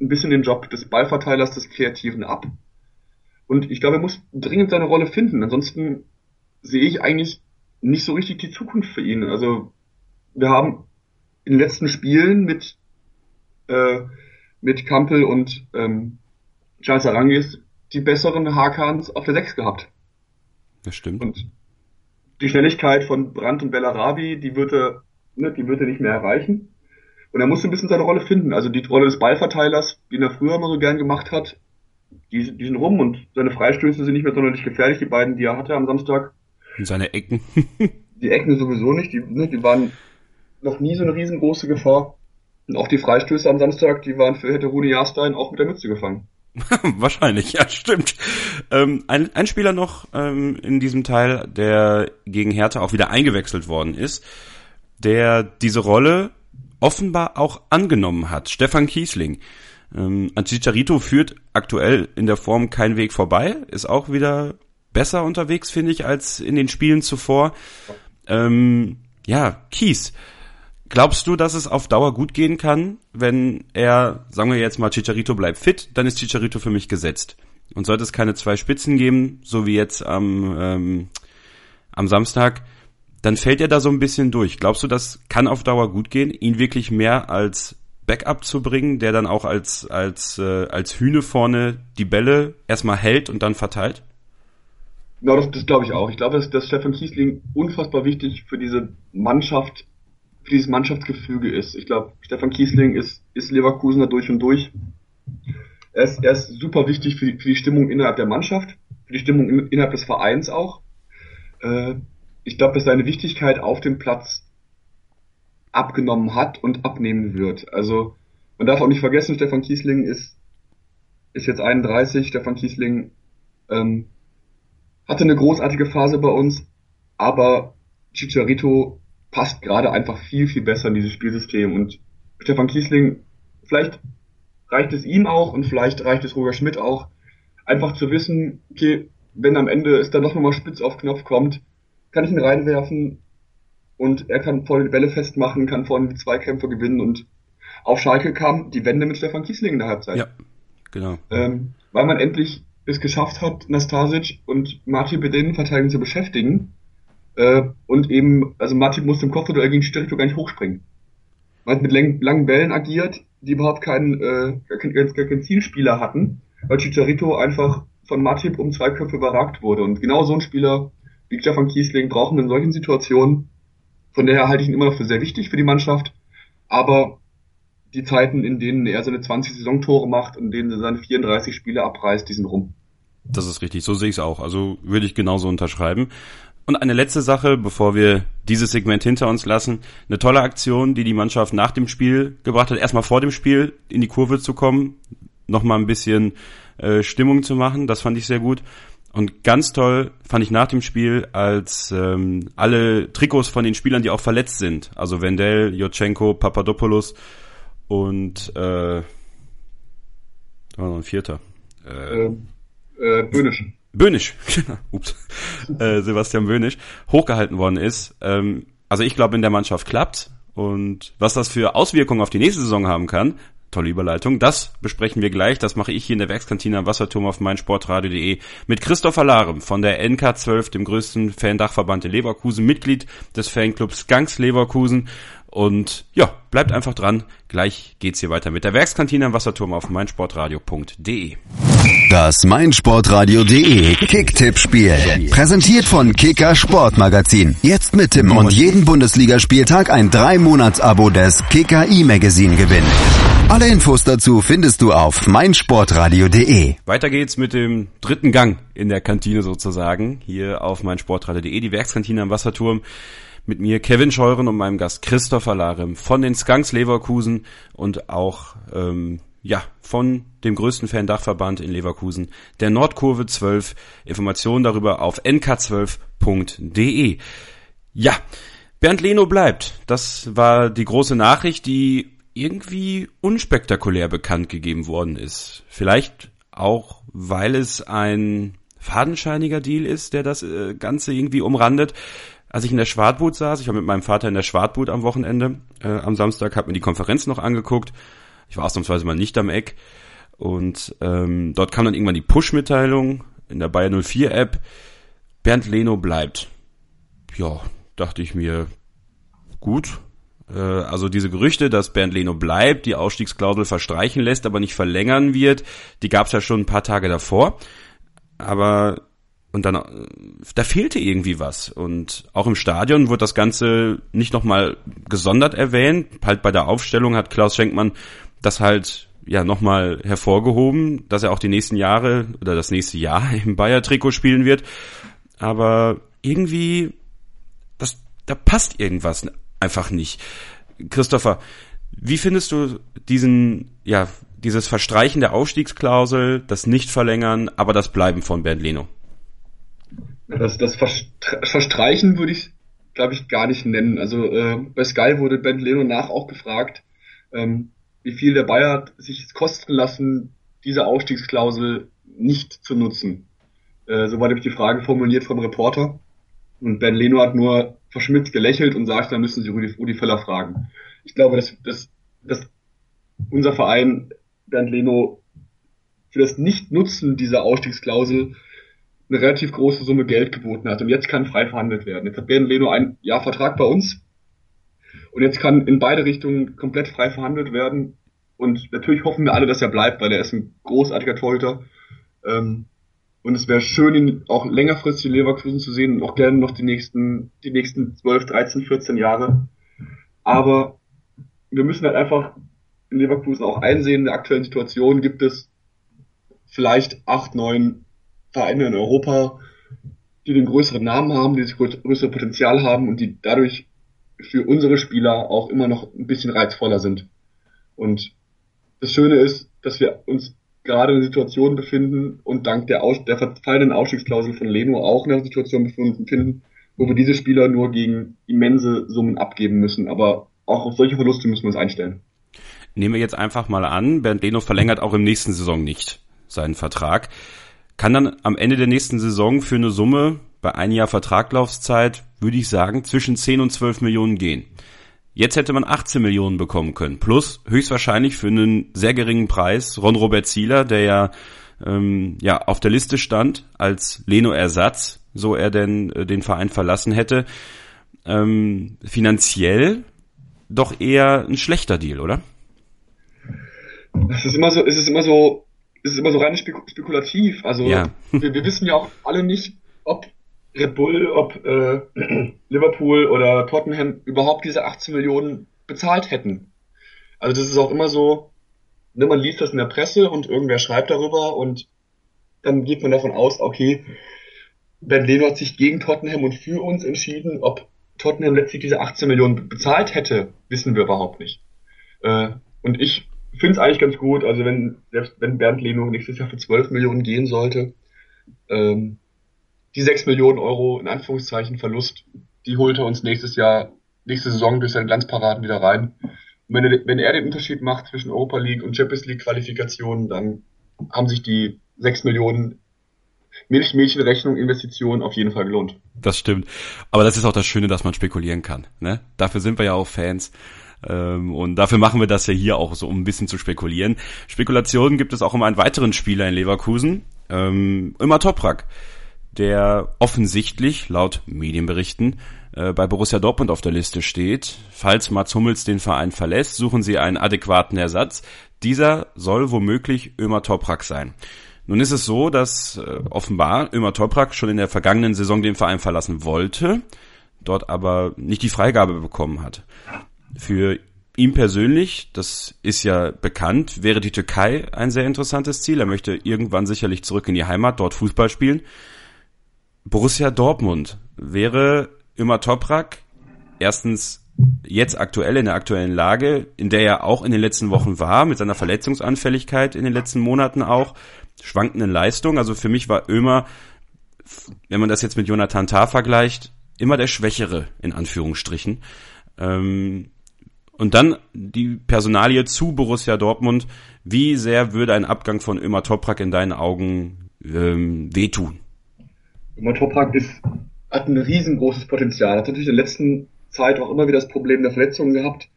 ein bisschen den Job des Ballverteilers, des Kreativen ab. Und ich glaube, er muss dringend seine Rolle finden. Ansonsten sehe ich eigentlich nicht so richtig die Zukunft für ihn. Also wir haben in den letzten Spielen mit äh, mit Kampel und ähm, Charles Arangis die besseren Hakans auf der 6 gehabt. Das stimmt. Und die Schnelligkeit von Brandt und Bellarabi, die wird er, ne, die wird er nicht mehr erreichen. Und er muss ein bisschen seine Rolle finden. Also die Rolle des Ballverteilers, die er früher immer so gern gemacht hat, die, die sind rum und seine Freistöße sind nicht mehr sonderlich gefährlich, die beiden, die er hatte am Samstag. Und seine Ecken. die Ecken sowieso nicht, die, ne, die waren noch nie so eine riesengroße Gefahr. Und auch die Freistöße am Samstag, die waren für hätte Rune Jahrstein auch mit der Mütze gefangen. Wahrscheinlich, ja, stimmt. Ähm, ein, ein Spieler noch ähm, in diesem Teil, der gegen Hertha auch wieder eingewechselt worden ist, der diese Rolle offenbar auch angenommen hat. Stefan Kiesling. Ähm, Chicharito führt aktuell in der Form kein Weg vorbei, ist auch wieder besser unterwegs, finde ich, als in den Spielen zuvor. Ähm, ja, Kies. Glaubst du, dass es auf Dauer gut gehen kann, wenn er, sagen wir jetzt mal, Chicharito bleibt fit, dann ist Chicharito für mich gesetzt. Und sollte es keine zwei Spitzen geben, so wie jetzt am, ähm, am Samstag, dann fällt er da so ein bisschen durch. Glaubst du, das kann auf Dauer gut gehen, ihn wirklich mehr als Backup zu bringen, der dann auch als, als, äh, als Hühne vorne die Bälle erstmal hält und dann verteilt? Ja, das, das glaube ich auch. Ich glaube, dass, dass Stefan Kiesling unfassbar wichtig für diese Mannschaft für dieses Mannschaftsgefüge ist. Ich glaube, Stefan Kiesling ist, ist Leverkusener durch und durch. Er ist, er ist super wichtig für die, für die Stimmung innerhalb der Mannschaft, für die Stimmung in, innerhalb des Vereins auch. Äh, ich glaube, dass seine Wichtigkeit auf dem Platz abgenommen hat und abnehmen wird. Also man darf auch nicht vergessen, Stefan Kiesling ist, ist jetzt 31. Stefan Kiesling ähm, hatte eine großartige Phase bei uns, aber Chicharito passt gerade einfach viel, viel besser in dieses Spielsystem. Und Stefan Kiesling, vielleicht reicht es ihm auch und vielleicht reicht es Roger Schmidt auch, einfach zu wissen, okay, wenn am Ende es dann doch nochmal spitz auf Knopf kommt, kann ich ihn reinwerfen und er kann vorne die Bälle festmachen, kann vorne die Zweikämpfe gewinnen und auf Schalke kam die Wende mit Stefan Kiesling in der Halbzeit. Ja, genau. Ähm, weil man endlich es geschafft hat, Nastasic und Martin Bedin Verteidigung zu beschäftigen äh, und eben, also Martin musste im Kopfduell gegen Sterito gar nicht hochspringen. Man hat mit lang, langen Bällen agiert, die überhaupt keinen, äh, gar, keinen, gar keinen Zielspieler hatten, weil Chicharito einfach von Matip um zwei Köpfe überragt wurde. Und genau so ein Spieler wie Stefan Kiesling brauchen in solchen Situationen. Von daher halte ich ihn immer noch für sehr wichtig für die Mannschaft. Aber die Zeiten, in denen er seine 20 Saisontore macht und in denen er seine 34 Spiele abreißt, die sind rum. Das ist richtig, so sehe ich es auch. Also würde ich genauso unterschreiben. Und eine letzte Sache, bevor wir dieses Segment hinter uns lassen. Eine tolle Aktion, die die Mannschaft nach dem Spiel gebracht hat. Erstmal vor dem Spiel in die Kurve zu kommen, nochmal ein bisschen äh, Stimmung zu machen. Das fand ich sehr gut. Und ganz toll fand ich nach dem Spiel, als ähm, alle Trikots von den Spielern, die auch verletzt sind, also Wendell, Jotchenko, Papadopoulos und äh, war noch ein vierter. Äh, äh, Böhnisch. Böhnisch, ups, äh, Sebastian Böhnisch, hochgehalten worden ist. Ähm, also ich glaube, in der Mannschaft klappt. Und was das für Auswirkungen auf die nächste Saison haben kann, tolle Überleitung, das besprechen wir gleich. Das mache ich hier in der Werkskantine am Wasserturm auf meinsportradio.de mit Christopher Larem von der NK12, dem größten Fan-Dachverband in Leverkusen, Mitglied des Fanclubs Gangs Leverkusen. Und ja, bleibt einfach dran. Gleich geht's hier weiter mit der Werkskantine am Wasserturm auf meinsportradio.de. Das meinsportradio.de Kicktipp-Spiel. Präsentiert von Kicker Sportmagazin. Jetzt mit Tim und jeden Bundesligaspieltag ein 3-Monats-Abo des Kicker E-Magazin gewinnen. Alle Infos dazu findest du auf meinsportradio.de. Weiter geht's mit dem dritten Gang in der Kantine sozusagen. Hier auf meinsportradio.de, die Werkskantine am Wasserturm mit mir Kevin Scheuren und meinem Gast Christopher Larem von den Skunks Leverkusen und auch ähm, ja, von dem größten Fan-Dachverband in Leverkusen, der Nordkurve 12. Informationen darüber auf nk12.de. Ja, Bernd Leno bleibt. Das war die große Nachricht, die irgendwie unspektakulär bekannt gegeben worden ist. Vielleicht auch, weil es ein fadenscheiniger Deal ist, der das äh, Ganze irgendwie umrandet. Als ich in der Schwartboot saß, ich war mit meinem Vater in der Schwartboot am Wochenende, äh, am Samstag, habe mir die Konferenz noch angeguckt ich war ausnahmsweise mal nicht am Eck. Und ähm, dort kam dann irgendwann die Push-Mitteilung in der Bayer 04 App. Bernd Leno bleibt. Ja, dachte ich mir, gut. Äh, also diese Gerüchte, dass Bernd Leno bleibt, die Ausstiegsklausel verstreichen lässt, aber nicht verlängern wird, die gab es ja schon ein paar Tage davor. Aber und dann, äh, da fehlte irgendwie was. Und auch im Stadion wurde das Ganze nicht nochmal gesondert erwähnt. Halt bei der Aufstellung hat Klaus Schenkmann das halt ja nochmal hervorgehoben, dass er auch die nächsten Jahre oder das nächste Jahr im Bayer-Trikot spielen wird. Aber irgendwie, das, da passt irgendwas einfach nicht. Christopher, wie findest du diesen, ja, dieses Verstreichen der Aufstiegsklausel, das Nicht-Verlängern, aber das Bleiben von Bernd Leno? Das, das Verstreichen würde ich, glaube ich, gar nicht nennen. Also äh, bei Sky wurde Bernd Leno nach auch gefragt, ähm, wie viel der Bayer sich kosten lassen, diese Ausstiegsklausel nicht zu nutzen. Äh, so war nämlich die Frage formuliert vom Reporter. Und Ben Leno hat nur verschmitzt gelächelt und sagt, dann müssen Sie Rudi, Rudi Völler fragen. Ich glaube, dass, dass, dass unser Verein Bernd Leno für das Nichtnutzen dieser Ausstiegsklausel eine relativ große Summe Geld geboten hat. Und jetzt kann frei verhandelt werden. Jetzt hat Bernd Leno ein Jahr Vertrag bei uns. Und jetzt kann in beide Richtungen komplett frei verhandelt werden. Und natürlich hoffen wir alle, dass er bleibt, weil er ist ein großartiger Torhüter. Ähm, und es wäre schön, ihn auch längerfristig in Leverkusen zu sehen und auch gerne noch die nächsten, die nächsten 12, 13, 14 Jahre. Aber wir müssen halt einfach in Leverkusen auch einsehen, in der aktuellen Situation gibt es vielleicht acht, neun Vereine in Europa, die den größeren Namen haben, die das größere Potenzial haben und die dadurch für unsere Spieler auch immer noch ein bisschen reizvoller sind. Und das Schöne ist, dass wir uns gerade in einer Situation befinden und dank der, Aus der verfallenen Ausstiegsklausel von Leno auch in einer Situation befinden, wo wir diese Spieler nur gegen immense Summen abgeben müssen. Aber auch auf solche Verluste müssen wir uns einstellen. Nehmen wir jetzt einfach mal an, Bernd Leno verlängert auch im nächsten Saison nicht seinen Vertrag. Kann dann am Ende der nächsten Saison für eine Summe bei ein Jahr Vertraglaufzeit, würde ich sagen, zwischen 10 und 12 Millionen gehen. Jetzt hätte man 18 Millionen bekommen können. Plus höchstwahrscheinlich für einen sehr geringen Preis Ron Robert Zieler, der ja, ähm, ja auf der Liste stand als Leno-Ersatz, so er denn äh, den Verein verlassen hätte. Ähm, finanziell doch eher ein schlechter Deal, oder? Es ist immer so, es ist immer so, es ist immer so rein spekulativ. Also ja. wir, wir wissen ja auch alle nicht, ob Red Bull, ob äh, Liverpool oder Tottenham überhaupt diese 18 Millionen bezahlt hätten. Also das ist auch immer so, ne, man liest das in der Presse und irgendwer schreibt darüber und dann geht man davon aus, okay, Ben Leno hat sich gegen Tottenham und für uns entschieden, ob Tottenham letztlich diese 18 Millionen bezahlt hätte, wissen wir überhaupt nicht. Äh, und ich finde es eigentlich ganz gut, also wenn, selbst wenn Bernd Leno nächstes Jahr für 12 Millionen gehen sollte, ähm, die 6 Millionen Euro in Anführungszeichen Verlust, die holt er uns nächstes Jahr, nächste Saison durch seine Glanzparaden wieder rein. Und wenn er, wenn er den Unterschied macht zwischen Europa League und Champions League Qualifikationen, dann haben sich die 6 Millionen Milchmädchenrechnung Investitionen auf jeden Fall gelohnt. Das stimmt. Aber das ist auch das Schöne, dass man spekulieren kann. Ne? Dafür sind wir ja auch Fans. Ähm, und dafür machen wir das ja hier auch so, um ein bisschen zu spekulieren. Spekulationen gibt es auch um einen weiteren Spieler in Leverkusen, ähm, immer Toprak, der offensichtlich, laut Medienberichten, äh, bei Borussia Dortmund auf der Liste steht. Falls Mats Hummels den Verein verlässt, suchen sie einen adäquaten Ersatz. Dieser soll womöglich Ömer Toprak sein. Nun ist es so, dass äh, offenbar Ömer Toprak schon in der vergangenen Saison den Verein verlassen wollte, dort aber nicht die Freigabe bekommen hat. Für ihn persönlich, das ist ja bekannt, wäre die Türkei ein sehr interessantes Ziel. Er möchte irgendwann sicherlich zurück in die Heimat, dort Fußball spielen. Borussia Dortmund wäre immer Toprak erstens jetzt aktuell in der aktuellen Lage, in der er auch in den letzten Wochen war, mit seiner Verletzungsanfälligkeit in den letzten Monaten auch, schwankenden Leistung. Also für mich war Ömer, wenn man das jetzt mit Jonathan Tah vergleicht, immer der Schwächere, in Anführungsstrichen. Ähm, und dann die Personalie zu Borussia Dortmund. Wie sehr würde ein Abgang von Ömer Toprak in deinen Augen ähm, wehtun? Ömer Toprak ist, hat ein riesengroßes Potenzial. Hat natürlich in der letzten Zeit auch immer wieder das Problem der Verletzungen gehabt.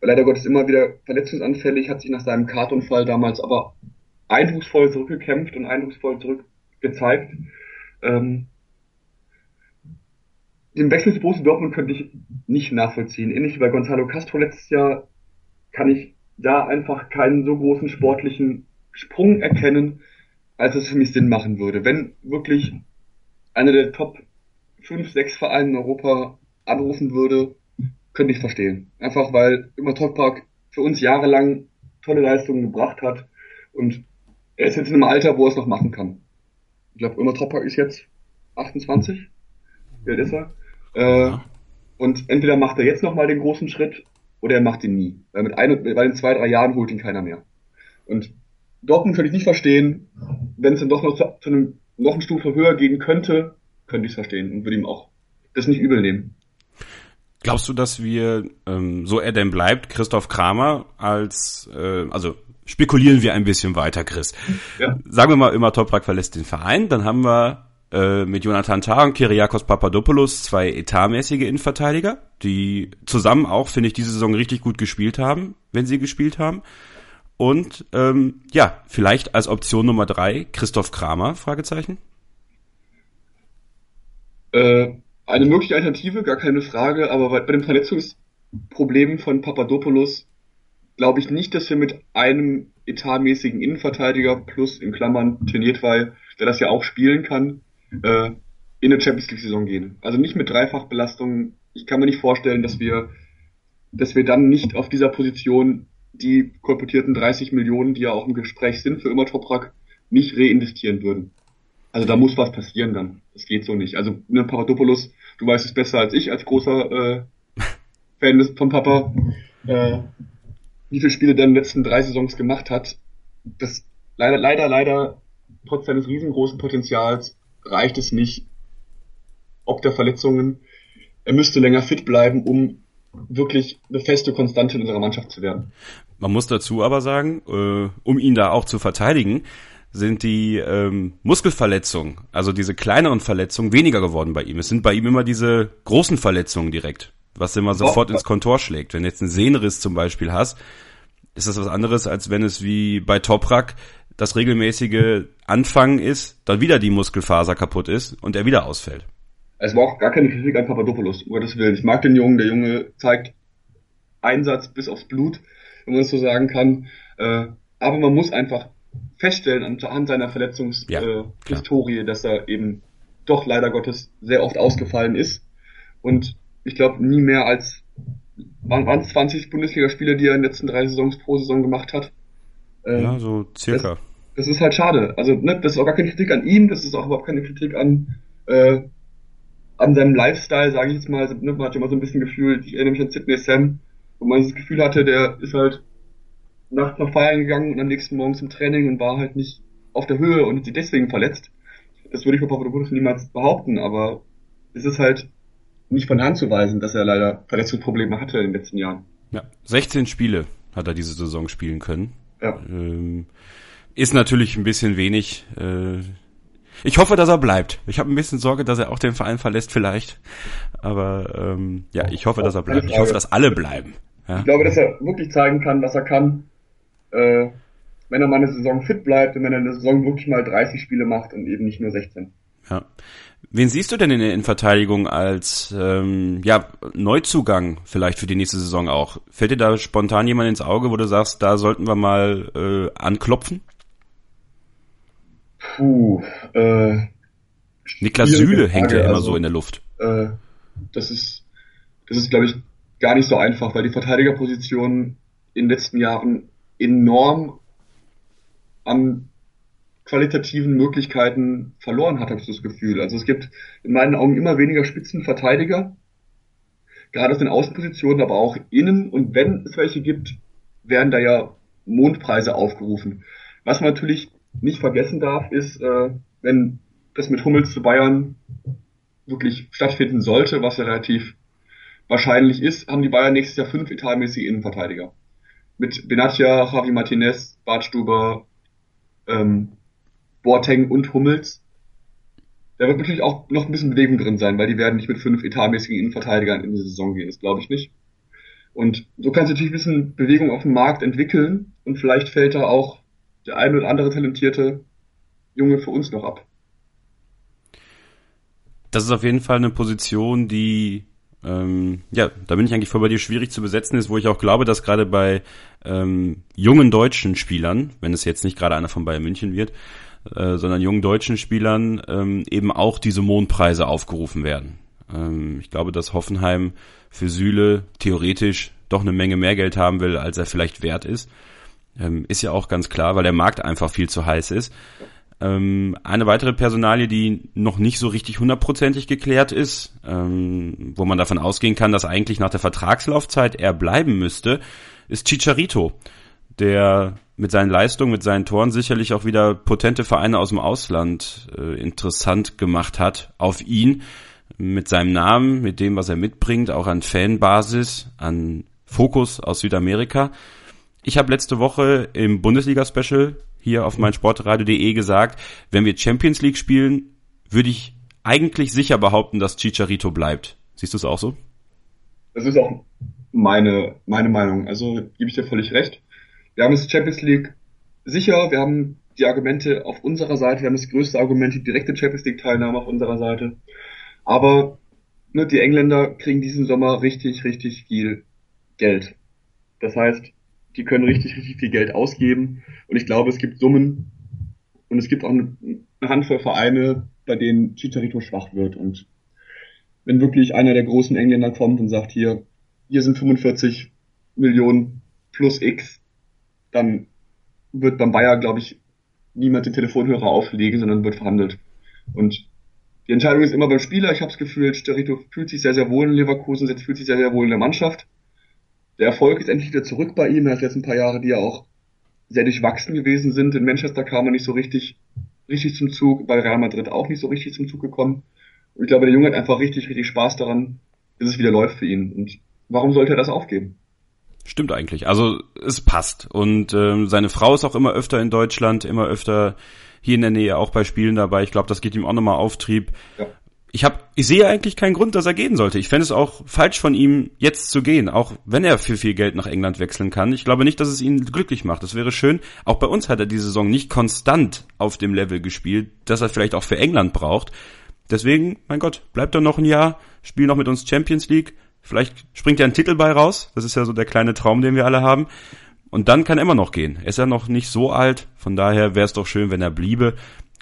Leider Gottes immer wieder verletzungsanfällig, hat sich nach seinem Kartonfall damals aber eindrucksvoll zurückgekämpft und eindrucksvoll zurückgezeigt. Ähm, den Wechsel zu Borussia Dortmund könnte ich nicht nachvollziehen. Ähnlich wie bei Gonzalo Castro letztes Jahr kann ich da einfach keinen so großen sportlichen Sprung erkennen, als es für mich Sinn machen würde. Wenn wirklich einer der Top 5, 6 Vereine in Europa anrufen würde, könnte ich verstehen. Einfach weil immer Toppark für uns jahrelang tolle Leistungen gebracht hat und er ist jetzt in einem Alter, wo er es noch machen kann. Ich glaube, immer Toppark ist jetzt 28. Wie alt ist er? Äh, und entweder macht er jetzt nochmal den großen Schritt oder er macht ihn nie. Weil mit ein, weil in zwei, drei Jahren holt ihn keiner mehr. Und Dortmund könnte ich nicht verstehen, wenn es dann doch noch zu, zu einem noch eine Stufe höher gehen könnte, könnte ich es verstehen und würde ihm auch das nicht übel nehmen. Glaubst du, dass wir, ähm, so er denn bleibt, Christoph Kramer als, äh, also spekulieren wir ein bisschen weiter, Chris. Ja. Sagen wir mal, immer Toprak verlässt den Verein, dann haben wir äh, mit Jonathan Tah und Kyriakos Papadopoulos zwei etatmäßige Innenverteidiger, die zusammen auch, finde ich, diese Saison richtig gut gespielt haben, wenn sie gespielt haben. Und ähm, ja, vielleicht als Option Nummer drei Christoph Kramer, Fragezeichen. Äh, eine mögliche Alternative, gar keine Frage, aber bei, dem Verletzungsproblem von Papadopoulos glaube ich nicht, dass wir mit einem etatmäßigen Innenverteidiger plus in Klammern Tenetwei, der das ja auch spielen kann, äh, in eine Champions League Saison gehen. Also nicht mit Dreifachbelastung. Ich kann mir nicht vorstellen, dass wir, dass wir dann nicht auf dieser Position die kolportierten 30 Millionen, die ja auch im Gespräch sind für immer Toprak, nicht reinvestieren würden. Also da muss was passieren dann. Das geht so nicht. Also ne, Papadopoulos, du weißt es besser als ich als großer äh, Fan des, von Papa, äh, wie viele Spiele der in den letzten drei Saisons gemacht hat. Das leider, leider, leider, trotz seines riesengroßen Potenzials reicht es nicht, ob der Verletzungen. Er müsste länger fit bleiben, um wirklich eine feste Konstante in unserer Mannschaft zu werden. Man muss dazu aber sagen, äh, um ihn da auch zu verteidigen, sind die ähm, Muskelverletzungen, also diese kleineren Verletzungen, weniger geworden bei ihm. Es sind bei ihm immer diese großen Verletzungen direkt, was immer sofort ins Kontor schlägt. Wenn du jetzt einen Sehnenriss zum Beispiel hast, ist das was anderes, als wenn es wie bei Toprak das regelmäßige Anfangen ist, dann wieder die Muskelfaser kaputt ist und er wieder ausfällt. Es war auch gar keine Kritik an Papadopoulos, um Gottes Willen. Ich mag den Jungen, der Junge zeigt Einsatz bis aufs Blut, wenn man es so sagen kann. Äh, aber man muss einfach feststellen anhand seiner Verletzungshistorie, ja, äh, dass er eben doch leider Gottes sehr oft ausgefallen ist. Und ich glaube, nie mehr als waren, waren es 20 Bundesligaspiele, die er in den letzten drei Saisons pro Saison gemacht hat. Ähm, ja, so circa. Das, ist halt schade. Also, ne, das ist auch gar keine Kritik an ihm, das ist auch überhaupt keine Kritik an, äh, an seinem Lifestyle, sage ich jetzt mal. Also, ne, man hat ja immer so ein bisschen gefühlt, ich erinnere mich an Sidney Sam, wo man das Gefühl hatte, der ist halt nachts noch feiern gegangen und am nächsten Morgen zum Training und war halt nicht auf der Höhe und sich deswegen verletzt. Das würde ich bei Papadopoulos niemals behaupten, aber es ist halt nicht von Hand zu weisen, dass er leider Verletzungsprobleme hatte in den letzten Jahren. Ja, 16 Spiele hat er diese Saison spielen können. Ja. Ähm, ist natürlich ein bisschen wenig. Äh, ich hoffe, dass er bleibt. Ich habe ein bisschen Sorge, dass er auch den Verein verlässt vielleicht. Aber ähm, ja, ich hoffe, dass er bleibt. Ich hoffe, dass alle bleiben. Ja? Ich glaube, dass er wirklich zeigen kann, was er kann äh, wenn er mal eine Saison fit bleibt und wenn er eine Saison wirklich mal 30 Spiele macht und eben nicht nur 16. Ja. Wen siehst du denn in der Innenverteidigung als ähm, ja, Neuzugang vielleicht für die nächste Saison auch? Fällt dir da spontan jemand ins Auge, wo du sagst, da sollten wir mal äh, anklopfen? Puh, äh, Niklas Süle hängt ja immer also, so in der Luft. Äh, das ist, das ist, glaube ich, gar nicht so einfach, weil die Verteidigerposition in den letzten Jahren enorm an qualitativen Möglichkeiten verloren hat, habe ich das Gefühl. Also es gibt in meinen Augen immer weniger Spitzenverteidiger, gerade aus den Außenpositionen, aber auch innen. Und wenn es welche gibt, werden da ja Mondpreise aufgerufen. Was man natürlich nicht vergessen darf, ist, äh, wenn das mit Hummels zu Bayern wirklich stattfinden sollte, was ja relativ wahrscheinlich ist, haben die Bayern nächstes Jahr fünf etatmäßige Innenverteidiger mit Benatia, Javi Martinez, Bartstuber, ähm, Boateng und Hummels. Da wird natürlich auch noch ein bisschen Bewegung drin sein, weil die werden nicht mit fünf etatmäßigen Innenverteidigern in die Saison gehen, das glaube ich nicht. Und so kann sich natürlich ein bisschen Bewegung auf dem Markt entwickeln und vielleicht fällt da auch der ein oder andere talentierte Junge für uns noch ab. Das ist auf jeden Fall eine Position, die ähm, ja, da bin ich eigentlich voll bei dir schwierig zu besetzen ist, wo ich auch glaube, dass gerade bei ähm, jungen deutschen Spielern, wenn es jetzt nicht gerade einer von Bayern München wird, äh, sondern jungen deutschen Spielern ähm, eben auch diese Mondpreise aufgerufen werden. Ähm, ich glaube, dass Hoffenheim für Süle theoretisch doch eine Menge mehr Geld haben will, als er vielleicht wert ist. Ähm, ist ja auch ganz klar, weil der Markt einfach viel zu heiß ist. Ähm, eine weitere Personalie, die noch nicht so richtig hundertprozentig geklärt ist, ähm, wo man davon ausgehen kann, dass eigentlich nach der Vertragslaufzeit er bleiben müsste, ist Chicharito, der mit seinen Leistungen, mit seinen Toren sicherlich auch wieder potente Vereine aus dem Ausland äh, interessant gemacht hat auf ihn, mit seinem Namen, mit dem, was er mitbringt, auch an Fanbasis, an Fokus aus Südamerika. Ich habe letzte Woche im Bundesliga-Special hier auf meinsportradio.de gesagt, wenn wir Champions League spielen, würde ich eigentlich sicher behaupten, dass Chicharito bleibt. Siehst du es auch so? Das ist auch meine, meine Meinung. Also gebe ich dir völlig recht. Wir haben es Champions League sicher, wir haben die Argumente auf unserer Seite, wir haben das größte Argument, die direkte Champions League Teilnahme auf unserer Seite. Aber ne, die Engländer kriegen diesen Sommer richtig, richtig viel Geld. Das heißt, die können richtig, richtig viel Geld ausgeben. Und ich glaube, es gibt Summen und es gibt auch eine, Handvoll Vereine, bei denen Chicharito schwach wird. Und wenn wirklich einer der großen Engländer kommt und sagt, hier, hier sind 45 Millionen plus X, dann wird beim Bayer, glaube ich, niemand den Telefonhörer auflegen, sondern wird verhandelt. Und die Entscheidung ist immer beim Spieler. Ich habe das Gefühl, Sterito fühlt sich sehr, sehr wohl in Leverkusen, fühlt sich sehr, sehr wohl in der Mannschaft. Der Erfolg ist endlich wieder zurück bei ihm. Er hat jetzt ein paar Jahre, die ja auch sehr durchwachsen gewesen sind. In Manchester kam er nicht so richtig, richtig zum Zug, bei Real Madrid auch nicht so richtig zum Zug gekommen. Und ich glaube, der Junge hat einfach richtig, richtig Spaß daran, dass es wieder läuft für ihn. Und warum sollte er das aufgeben? Stimmt eigentlich. Also es passt. Und ähm, seine Frau ist auch immer öfter in Deutschland, immer öfter hier in der Nähe, auch bei Spielen dabei. Ich glaube, das geht ihm auch nochmal Auftrieb. Ja. Ich hab, ich sehe eigentlich keinen Grund, dass er gehen sollte. Ich fände es auch falsch von ihm, jetzt zu gehen, auch wenn er für viel Geld nach England wechseln kann. Ich glaube nicht, dass es ihn glücklich macht. Das wäre schön. Auch bei uns hat er die Saison nicht konstant auf dem Level gespielt, dass er vielleicht auch für England braucht. Deswegen, mein Gott, bleibt er noch ein Jahr, spiel noch mit uns Champions League, Vielleicht springt ja ein Titel bei raus. Das ist ja so der kleine Traum, den wir alle haben. Und dann kann er immer noch gehen. Er ist ja noch nicht so alt. Von daher wäre es doch schön, wenn er bliebe.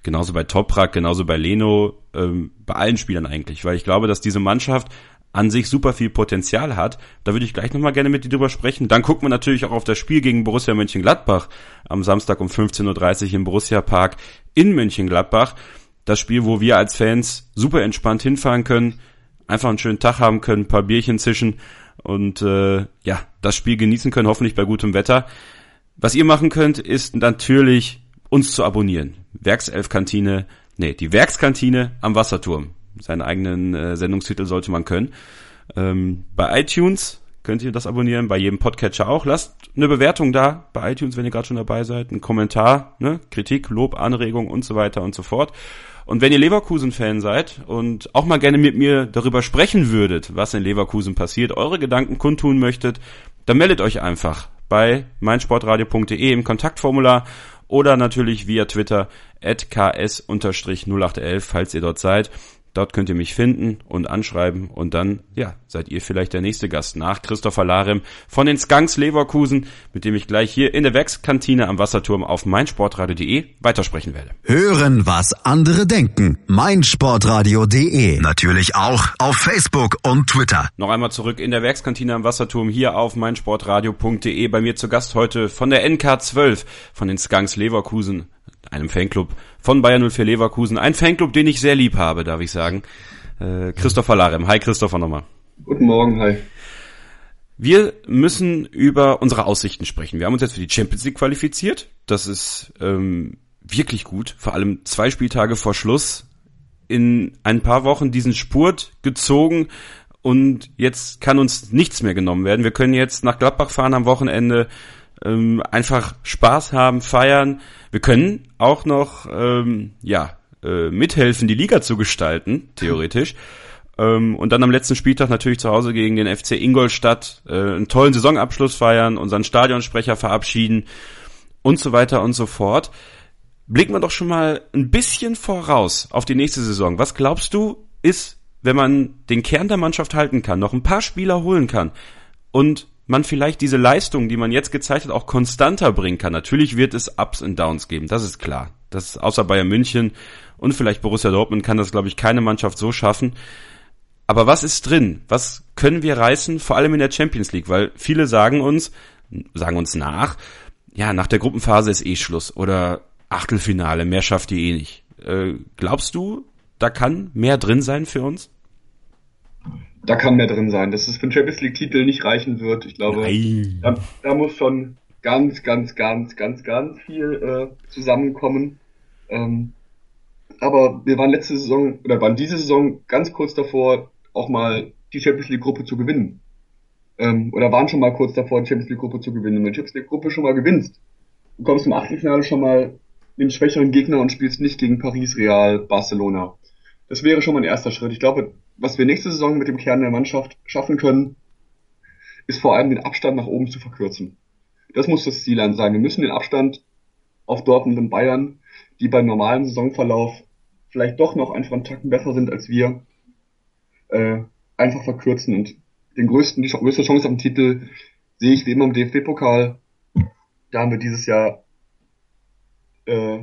Genauso bei Toprak, genauso bei Leno, ähm, bei allen Spielern eigentlich. Weil ich glaube, dass diese Mannschaft an sich super viel Potenzial hat. Da würde ich gleich nochmal gerne mit dir drüber sprechen. Dann gucken wir natürlich auch auf das Spiel gegen Borussia Mönchengladbach am Samstag um 15.30 Uhr im Borussia Park in Mönchengladbach. Das Spiel, wo wir als Fans super entspannt hinfahren können einfach einen schönen Tag haben können, ein paar Bierchen zischen und äh, ja, das Spiel genießen können, hoffentlich bei gutem Wetter. Was ihr machen könnt, ist natürlich uns zu abonnieren. Werkself-Kantine, nee, die Werkskantine am Wasserturm. Seinen eigenen äh, Sendungstitel sollte man können. Ähm, bei iTunes könnt ihr das abonnieren, bei jedem Podcatcher auch. Lasst eine Bewertung da bei iTunes, wenn ihr gerade schon dabei seid, ein Kommentar, ne? Kritik, Lob, Anregung und so weiter und so fort. Und wenn ihr Leverkusen-Fan seid und auch mal gerne mit mir darüber sprechen würdet, was in Leverkusen passiert, eure Gedanken kundtun möchtet, dann meldet euch einfach bei meinsportradio.de im Kontaktformular oder natürlich via Twitter at ks-0811, falls ihr dort seid. Dort könnt ihr mich finden und anschreiben und dann, ja, seid ihr vielleicht der nächste Gast nach Christopher Larem von den Skunks Leverkusen, mit dem ich gleich hier in der Werkskantine am Wasserturm auf meinsportradio.de weitersprechen werde. Hören, was andere denken. meinsportradio.de. Natürlich auch auf Facebook und Twitter. Noch einmal zurück in der Werkskantine am Wasserturm hier auf meinsportradio.de. Bei mir zu Gast heute von der NK12 von den Skunks Leverkusen einem Fanclub von Bayern 04 Leverkusen. Ein Fanclub, den ich sehr lieb habe, darf ich sagen. Äh, Christopher Larem. Hi Christopher nochmal. Guten Morgen, hi. Wir müssen über unsere Aussichten sprechen. Wir haben uns jetzt für die Champions League qualifiziert. Das ist ähm, wirklich gut. Vor allem zwei Spieltage vor Schluss in ein paar Wochen diesen Spurt gezogen und jetzt kann uns nichts mehr genommen werden. Wir können jetzt nach Gladbach fahren am Wochenende, ähm, einfach Spaß haben, feiern. Wir können auch noch ähm, ja äh, mithelfen, die Liga zu gestalten, theoretisch. Ähm, und dann am letzten Spieltag natürlich zu Hause gegen den FC Ingolstadt äh, einen tollen Saisonabschluss feiern, unseren Stadionsprecher verabschieden und so weiter und so fort. Blicken wir doch schon mal ein bisschen voraus auf die nächste Saison. Was glaubst du, ist, wenn man den Kern der Mannschaft halten kann, noch ein paar Spieler holen kann und man vielleicht diese Leistung, die man jetzt gezeigt hat, auch konstanter bringen kann. Natürlich wird es Ups und Downs geben, das ist klar. Das außer Bayern München und vielleicht Borussia Dortmund kann das, glaube ich, keine Mannschaft so schaffen. Aber was ist drin? Was können wir reißen, vor allem in der Champions League? Weil viele sagen uns, sagen uns nach, ja, nach der Gruppenphase ist eh Schluss oder Achtelfinale, mehr schafft ihr eh nicht. Äh, glaubst du, da kann mehr drin sein für uns? Da kann mehr drin sein, dass es für einen Champions League Titel nicht reichen wird. Ich glaube, da, da, muss schon ganz, ganz, ganz, ganz, ganz viel äh, zusammenkommen. Ähm, aber wir waren letzte Saison oder waren diese Saison ganz kurz davor, auch mal die Champions League Gruppe zu gewinnen. Ähm, oder waren schon mal kurz davor, die Champions League Gruppe zu gewinnen. Und wenn du die Champions League Gruppe schon mal gewinnst, du kommst im Achtelfinale schon mal den schwächeren Gegner und spielst nicht gegen Paris, Real, Barcelona. das wäre schon mal ein erster Schritt. Ich glaube, was wir nächste Saison mit dem Kern der Mannschaft schaffen können, ist vor allem den Abstand nach oben zu verkürzen. Das muss das Ziel sein. Wir müssen den Abstand auf Dortmund und Bayern, die beim normalen Saisonverlauf vielleicht doch noch einfach einen Tacken besser sind als wir, äh, einfach verkürzen. Und den größten, die größte Chance den Titel sehe ich wie immer im DFB-Pokal. Da haben wir dieses Jahr äh,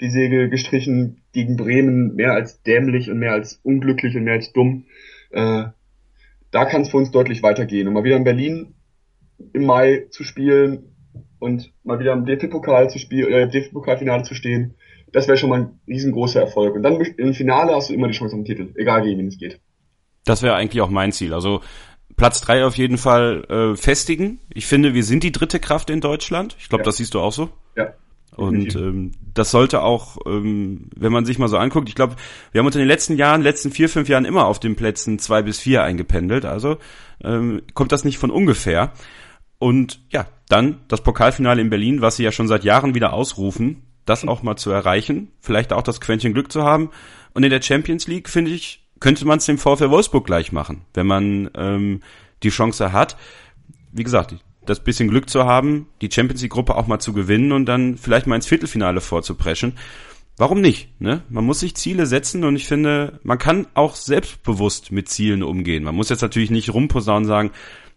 die Segel gestrichen gegen Bremen, mehr als dämlich und mehr als unglücklich und mehr als dumm. Äh, da kann es für uns deutlich weitergehen. Und mal wieder in Berlin im Mai zu spielen und mal wieder im DFB-Pokal zu spielen, äh, DFB-Pokalfinale zu stehen, das wäre schon mal ein riesengroßer Erfolg. Und dann im Finale hast du immer die Chance auf den Titel, egal gegen wen es geht. Das wäre eigentlich auch mein Ziel. Also Platz drei auf jeden Fall äh, festigen. Ich finde, wir sind die dritte Kraft in Deutschland. Ich glaube, ja. das siehst du auch so. Ja. Und ähm, das sollte auch, ähm, wenn man sich mal so anguckt, ich glaube, wir haben uns in den letzten Jahren, letzten vier, fünf Jahren immer auf den Plätzen zwei bis vier eingependelt. Also ähm, kommt das nicht von ungefähr. Und ja, dann das Pokalfinale in Berlin, was sie ja schon seit Jahren wieder ausrufen, das auch mal zu erreichen, vielleicht auch das Quäntchen Glück zu haben. Und in der Champions League, finde ich, könnte man es dem VfL Wolfsburg gleich machen, wenn man ähm, die Chance hat. Wie gesagt, das bisschen Glück zu haben, die Champions League Gruppe auch mal zu gewinnen und dann vielleicht mal ins Viertelfinale vorzupreschen. Warum nicht? Ne? Man muss sich Ziele setzen und ich finde, man kann auch selbstbewusst mit Zielen umgehen. Man muss jetzt natürlich nicht rumposaunen und sagen,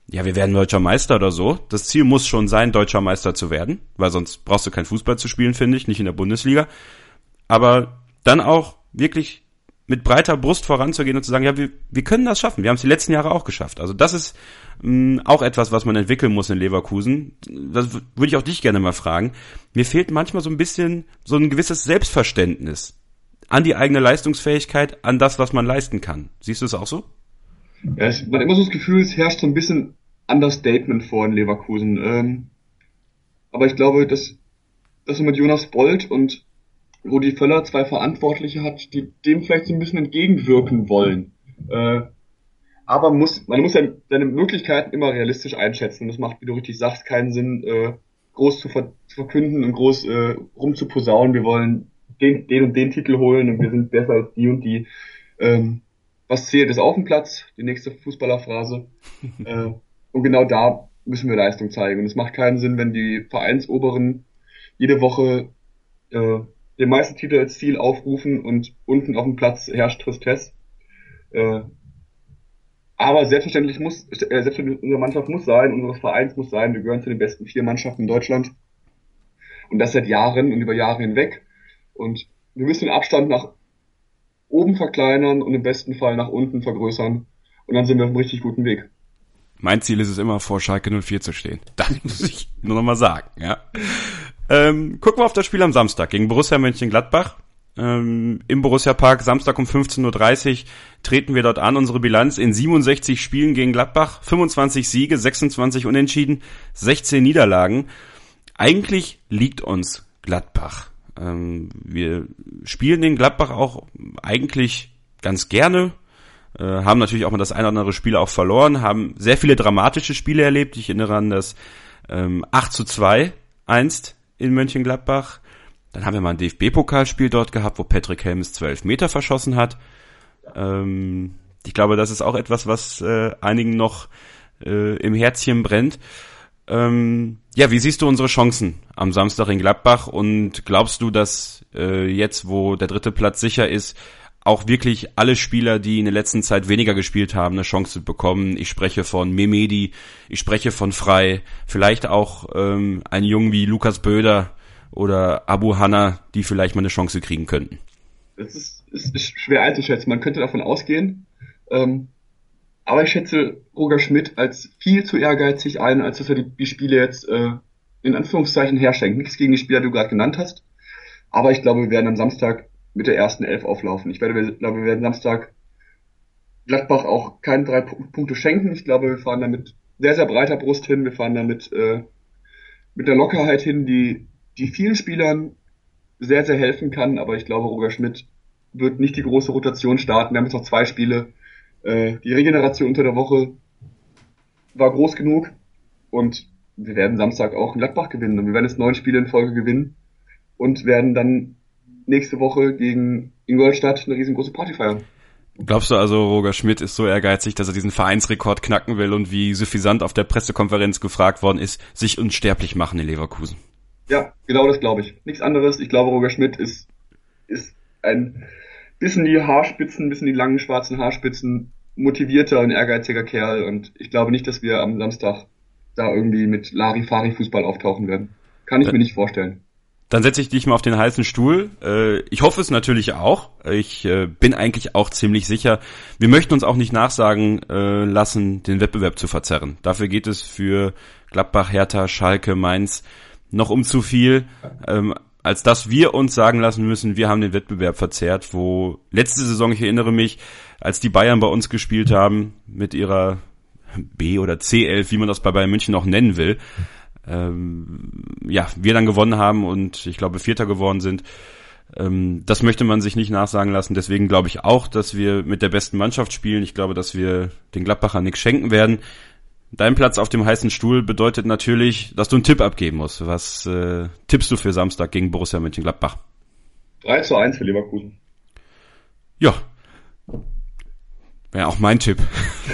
ja, wir werden deutscher Meister oder so. Das Ziel muss schon sein, deutscher Meister zu werden, weil sonst brauchst du kein Fußball zu spielen, finde ich, nicht in der Bundesliga. Aber dann auch wirklich mit breiter Brust voranzugehen und zu sagen, ja, wir, wir können das schaffen. Wir haben es die letzten Jahre auch geschafft. Also das ist mh, auch etwas, was man entwickeln muss in Leverkusen. Das würde ich auch dich gerne mal fragen. Mir fehlt manchmal so ein bisschen so ein gewisses Selbstverständnis an die eigene Leistungsfähigkeit, an das, was man leisten kann. Siehst du es auch so? Ja, es, man hat immer so das Gefühl, es herrscht so ein bisschen Understatement vor in Leverkusen. Ähm, aber ich glaube, dass, dass man mit Jonas Bold und Rudi Völler zwei Verantwortliche hat, die dem vielleicht so ein bisschen entgegenwirken wollen. Äh, aber muss, man muss ja seine Möglichkeiten immer realistisch einschätzen. Und das macht, wie du richtig sagst, keinen Sinn, äh, groß zu, ver zu verkünden und groß äh, rumzuposaunen. Wir wollen den, den und den Titel holen und wir sind besser als die und die. Ähm, was zählt, ist auf dem Platz, die nächste Fußballerphrase. äh, und genau da müssen wir Leistung zeigen. Und es macht keinen Sinn, wenn die Vereinsoberen jede Woche äh, den Meistertitel als Ziel aufrufen und unten auf dem Platz herrscht Tristesse. Äh, aber selbstverständlich muss, äh, selbstverständlich unsere Mannschaft muss sein, unseres Vereins muss sein, wir gehören zu den besten vier Mannschaften in Deutschland. Und das seit Jahren und über Jahre hinweg. Und wir müssen den Abstand nach oben verkleinern und im besten Fall nach unten vergrößern. Und dann sind wir auf einem richtig guten Weg. Mein Ziel ist es immer, vor Schalke 04 zu stehen. Das muss ich nur noch mal sagen, ja. Ähm, gucken wir auf das Spiel am Samstag gegen Borussia Mönchengladbach. Ähm, Im Borussia Park, Samstag um 15.30 Uhr treten wir dort an. Unsere Bilanz in 67 Spielen gegen Gladbach, 25 Siege, 26 Unentschieden, 16 Niederlagen. Eigentlich liegt uns Gladbach. Ähm, wir spielen den Gladbach auch eigentlich ganz gerne, äh, haben natürlich auch mal das ein oder andere Spiel auch verloren, haben sehr viele dramatische Spiele erlebt. Ich erinnere an das ähm, 8 zu 2 einst in Mönchengladbach. Dann haben wir mal ein DFB-Pokalspiel dort gehabt, wo Patrick Helms zwölf Meter verschossen hat. Ähm, ich glaube, das ist auch etwas, was äh, einigen noch äh, im Herzchen brennt. Ähm, ja, wie siehst du unsere Chancen am Samstag in Gladbach und glaubst du, dass äh, jetzt, wo der dritte Platz sicher ist, auch wirklich alle Spieler, die in der letzten Zeit weniger gespielt haben, eine Chance bekommen. Ich spreche von Memedi, ich spreche von Frei, vielleicht auch ähm, ein Jungen wie Lukas Böder oder Abu Hanna, die vielleicht mal eine Chance kriegen könnten. Das ist, ist, ist schwer einzuschätzen. Man könnte davon ausgehen. Ähm, aber ich schätze Roger Schmidt als viel zu ehrgeizig ein, als dass er die, die Spiele jetzt äh, in Anführungszeichen herschenkt. Nichts gegen die Spieler, die du gerade genannt hast. Aber ich glaube, wir werden am Samstag mit der ersten Elf auflaufen. Ich werde, glaube, wir werden Samstag Gladbach auch keine drei Punkte schenken. Ich glaube, wir fahren da mit sehr, sehr breiter Brust hin. Wir fahren da mit, äh, mit der Lockerheit hin, die, die vielen Spielern sehr, sehr helfen kann. Aber ich glaube, Roger Schmidt wird nicht die große Rotation starten. Wir haben jetzt noch zwei Spiele. Äh, die Regeneration unter der Woche war groß genug und wir werden Samstag auch in Gladbach gewinnen. Und wir werden jetzt neun Spiele in Folge gewinnen und werden dann nächste Woche gegen Ingolstadt eine riesengroße Party feiern. Glaubst du also, Roger Schmidt ist so ehrgeizig, dass er diesen Vereinsrekord knacken will und wie suffisant auf der Pressekonferenz gefragt worden ist, sich unsterblich machen in Leverkusen? Ja, genau das glaube ich. Nichts anderes. Ich glaube, Roger Schmidt ist, ist ein bisschen die Haarspitzen, bisschen die langen schwarzen Haarspitzen, motivierter und ehrgeiziger Kerl und ich glaube nicht, dass wir am Samstag da irgendwie mit Larifari-Fußball auftauchen werden. Kann ich mir nicht vorstellen. Dann setze ich dich mal auf den heißen Stuhl. Äh, ich hoffe es natürlich auch. Ich äh, bin eigentlich auch ziemlich sicher. Wir möchten uns auch nicht nachsagen äh, lassen, den Wettbewerb zu verzerren. Dafür geht es für Gladbach, Hertha, Schalke, Mainz noch um zu viel, ähm, als dass wir uns sagen lassen müssen, wir haben den Wettbewerb verzerrt, wo letzte Saison, ich erinnere mich, als die Bayern bei uns gespielt haben, mit ihrer B- oder C11, wie man das bei Bayern München auch nennen will, ähm, ja, wir dann gewonnen haben und ich glaube Vierter geworden sind. Ähm, das möchte man sich nicht nachsagen lassen. Deswegen glaube ich auch, dass wir mit der besten Mannschaft spielen. Ich glaube, dass wir den Gladbacher nichts schenken werden. Dein Platz auf dem heißen Stuhl bedeutet natürlich, dass du einen Tipp abgeben musst. Was äh, tippst du für Samstag gegen Borussia Mönchengladbach? 3 zu 1 für Leverkusen. Ja. Wäre auch mein Tipp.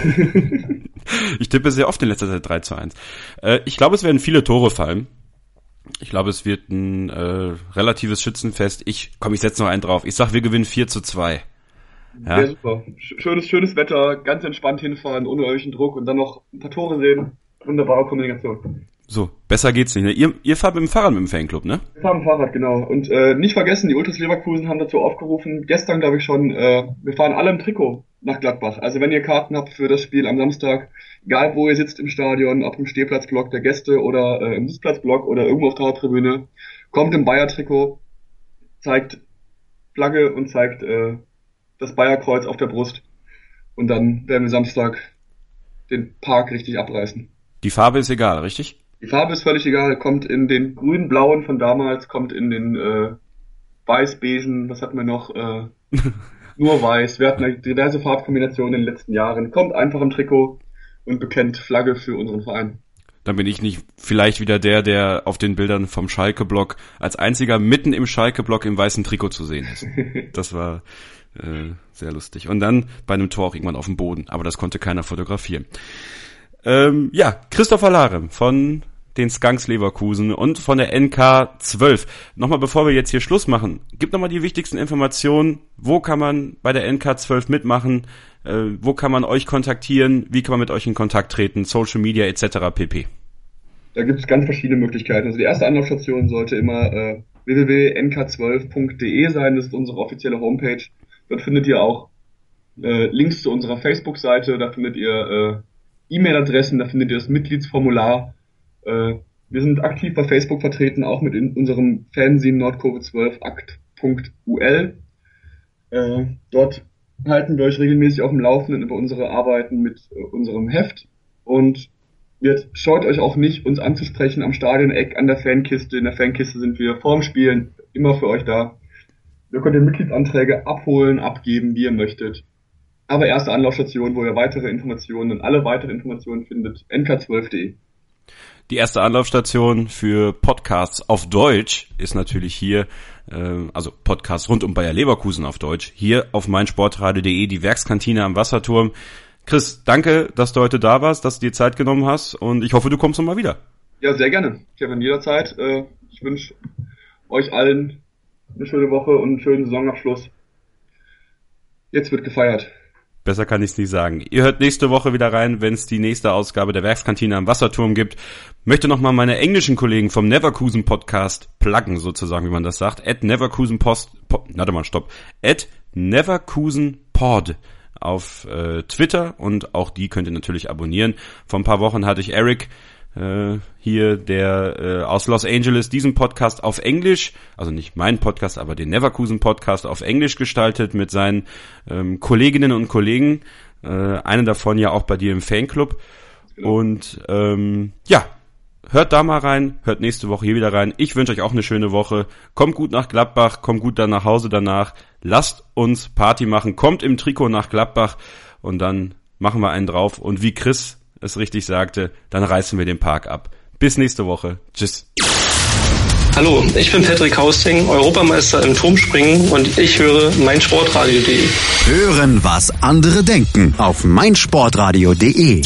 ich tippe sehr oft in letzter Zeit 3 zu 1. Äh, ich glaube, es werden viele Tore fallen. Ich glaube, es wird ein äh, relatives Schützenfest. Ich komm, ich setze noch einen drauf. Ich sag, wir gewinnen 4 zu 2. Ja, ja super. Schönes, schönes Wetter, ganz entspannt hinfahren, ohne irgendwelchen Druck und dann noch ein paar Tore sehen. Wunderbare Kommunikation. So, besser geht's nicht. Ne? Ihr, ihr fahrt mit dem Fahrrad mit dem Fanclub, ne? Wir fahren mit dem Fahrrad, genau. Und äh, nicht vergessen, die Ultras Leverkusen haben dazu aufgerufen, gestern glaube ich schon, äh, wir fahren alle im Trikot nach Gladbach. Also wenn ihr Karten habt für das Spiel am Samstag, egal wo ihr sitzt im Stadion, ob im Stehplatzblock der Gäste oder äh, im Sitzplatzblock oder irgendwo auf der Haupttribüne, kommt im Bayer-Trikot, zeigt Flagge und zeigt äh, das Bayerkreuz auf der Brust. Und dann werden wir Samstag den Park richtig abreißen. Die Farbe ist egal, richtig? Die Farbe ist völlig egal, kommt in den grün-blauen von damals, kommt in den äh, weiß-beigen, was hatten wir noch? Äh, nur weiß. Wir hatten diverse Farbkombinationen in den letzten Jahren. Kommt einfach im Trikot und bekennt Flagge für unseren Verein. Dann bin ich nicht vielleicht wieder der, der auf den Bildern vom Schalke-Block als einziger mitten im Schalke-Block im weißen Trikot zu sehen ist. Das war äh, sehr lustig. Und dann bei einem Tor auch irgendwann auf dem Boden, aber das konnte keiner fotografieren. Ähm, ja, Christopher Larem von den Skunks Leverkusen und von der NK 12. Nochmal bevor wir jetzt hier Schluss machen, gib nochmal die wichtigsten Informationen. Wo kann man bei der NK 12 mitmachen? Äh, wo kann man euch kontaktieren? Wie kann man mit euch in Kontakt treten? Social Media etc. pp. Da gibt es ganz verschiedene Möglichkeiten. Also die erste Anlaufstation sollte immer äh, www.nk12.de sein. Das ist unsere offizielle Homepage. Dort findet ihr auch äh, Links zu unserer Facebook-Seite. Da findet ihr äh, E-Mail-Adressen. Da findet ihr das Mitgliedsformular äh, wir sind aktiv bei Facebook vertreten, auch mit in unserem Fernsehen Nordkurve 12 akt.ul. Äh, dort halten wir euch regelmäßig auf dem Laufenden über unsere Arbeiten mit äh, unserem Heft und wird, scheut euch auch nicht, uns anzusprechen am Stadion-Eck, an der Fankiste. In der Fankiste sind wir vorm Spielen immer für euch da. Ihr könnt ihr Mitgliedsanträge abholen, abgeben, wie ihr möchtet. Aber erste Anlaufstation, wo ihr weitere Informationen und alle weitere Informationen findet, nk12.de. Die erste Anlaufstation für Podcasts auf Deutsch ist natürlich hier, äh, also Podcasts rund um Bayer Leverkusen auf Deutsch, hier auf meinsportradio.de, die Werkskantine am Wasserturm. Chris, danke, dass du heute da warst, dass du dir Zeit genommen hast und ich hoffe, du kommst nochmal wieder. Ja, sehr gerne. Kevin, jederzeit. Äh, ich wünsche euch allen eine schöne Woche und einen schönen Saisonabschluss. Jetzt wird gefeiert. Besser kann ich es nicht sagen. Ihr hört nächste Woche wieder rein, wenn es die nächste Ausgabe der Werkskantine am Wasserturm gibt. Möchte nochmal meine englischen Kollegen vom Neverkusen Podcast pluggen, sozusagen, wie man das sagt. At Neverkusen Post, po, warte mal, stopp. At Neverkusen Pod auf äh, Twitter und auch die könnt ihr natürlich abonnieren. Vor ein paar Wochen hatte ich Eric äh, hier, der äh, aus Los Angeles diesen Podcast auf Englisch, also nicht meinen Podcast, aber den Neverkusen Podcast auf Englisch gestaltet mit seinen ähm, Kolleginnen und Kollegen. Äh, einen davon ja auch bei dir im Fanclub. Genau. Und ähm, ja, hört da mal rein, hört nächste Woche hier wieder rein. Ich wünsche euch auch eine schöne Woche. Kommt gut nach Gladbach, kommt gut dann nach Hause danach. Lasst uns Party machen, kommt im Trikot nach Gladbach und dann machen wir einen drauf. Und wie Chris es richtig sagte, dann reißen wir den Park ab. Bis nächste Woche. Tschüss. Hallo, ich bin Patrick Hausting, Europameister im Turmspringen und ich höre meinsportradio.de. Hören, was andere denken auf meinsportradio.de.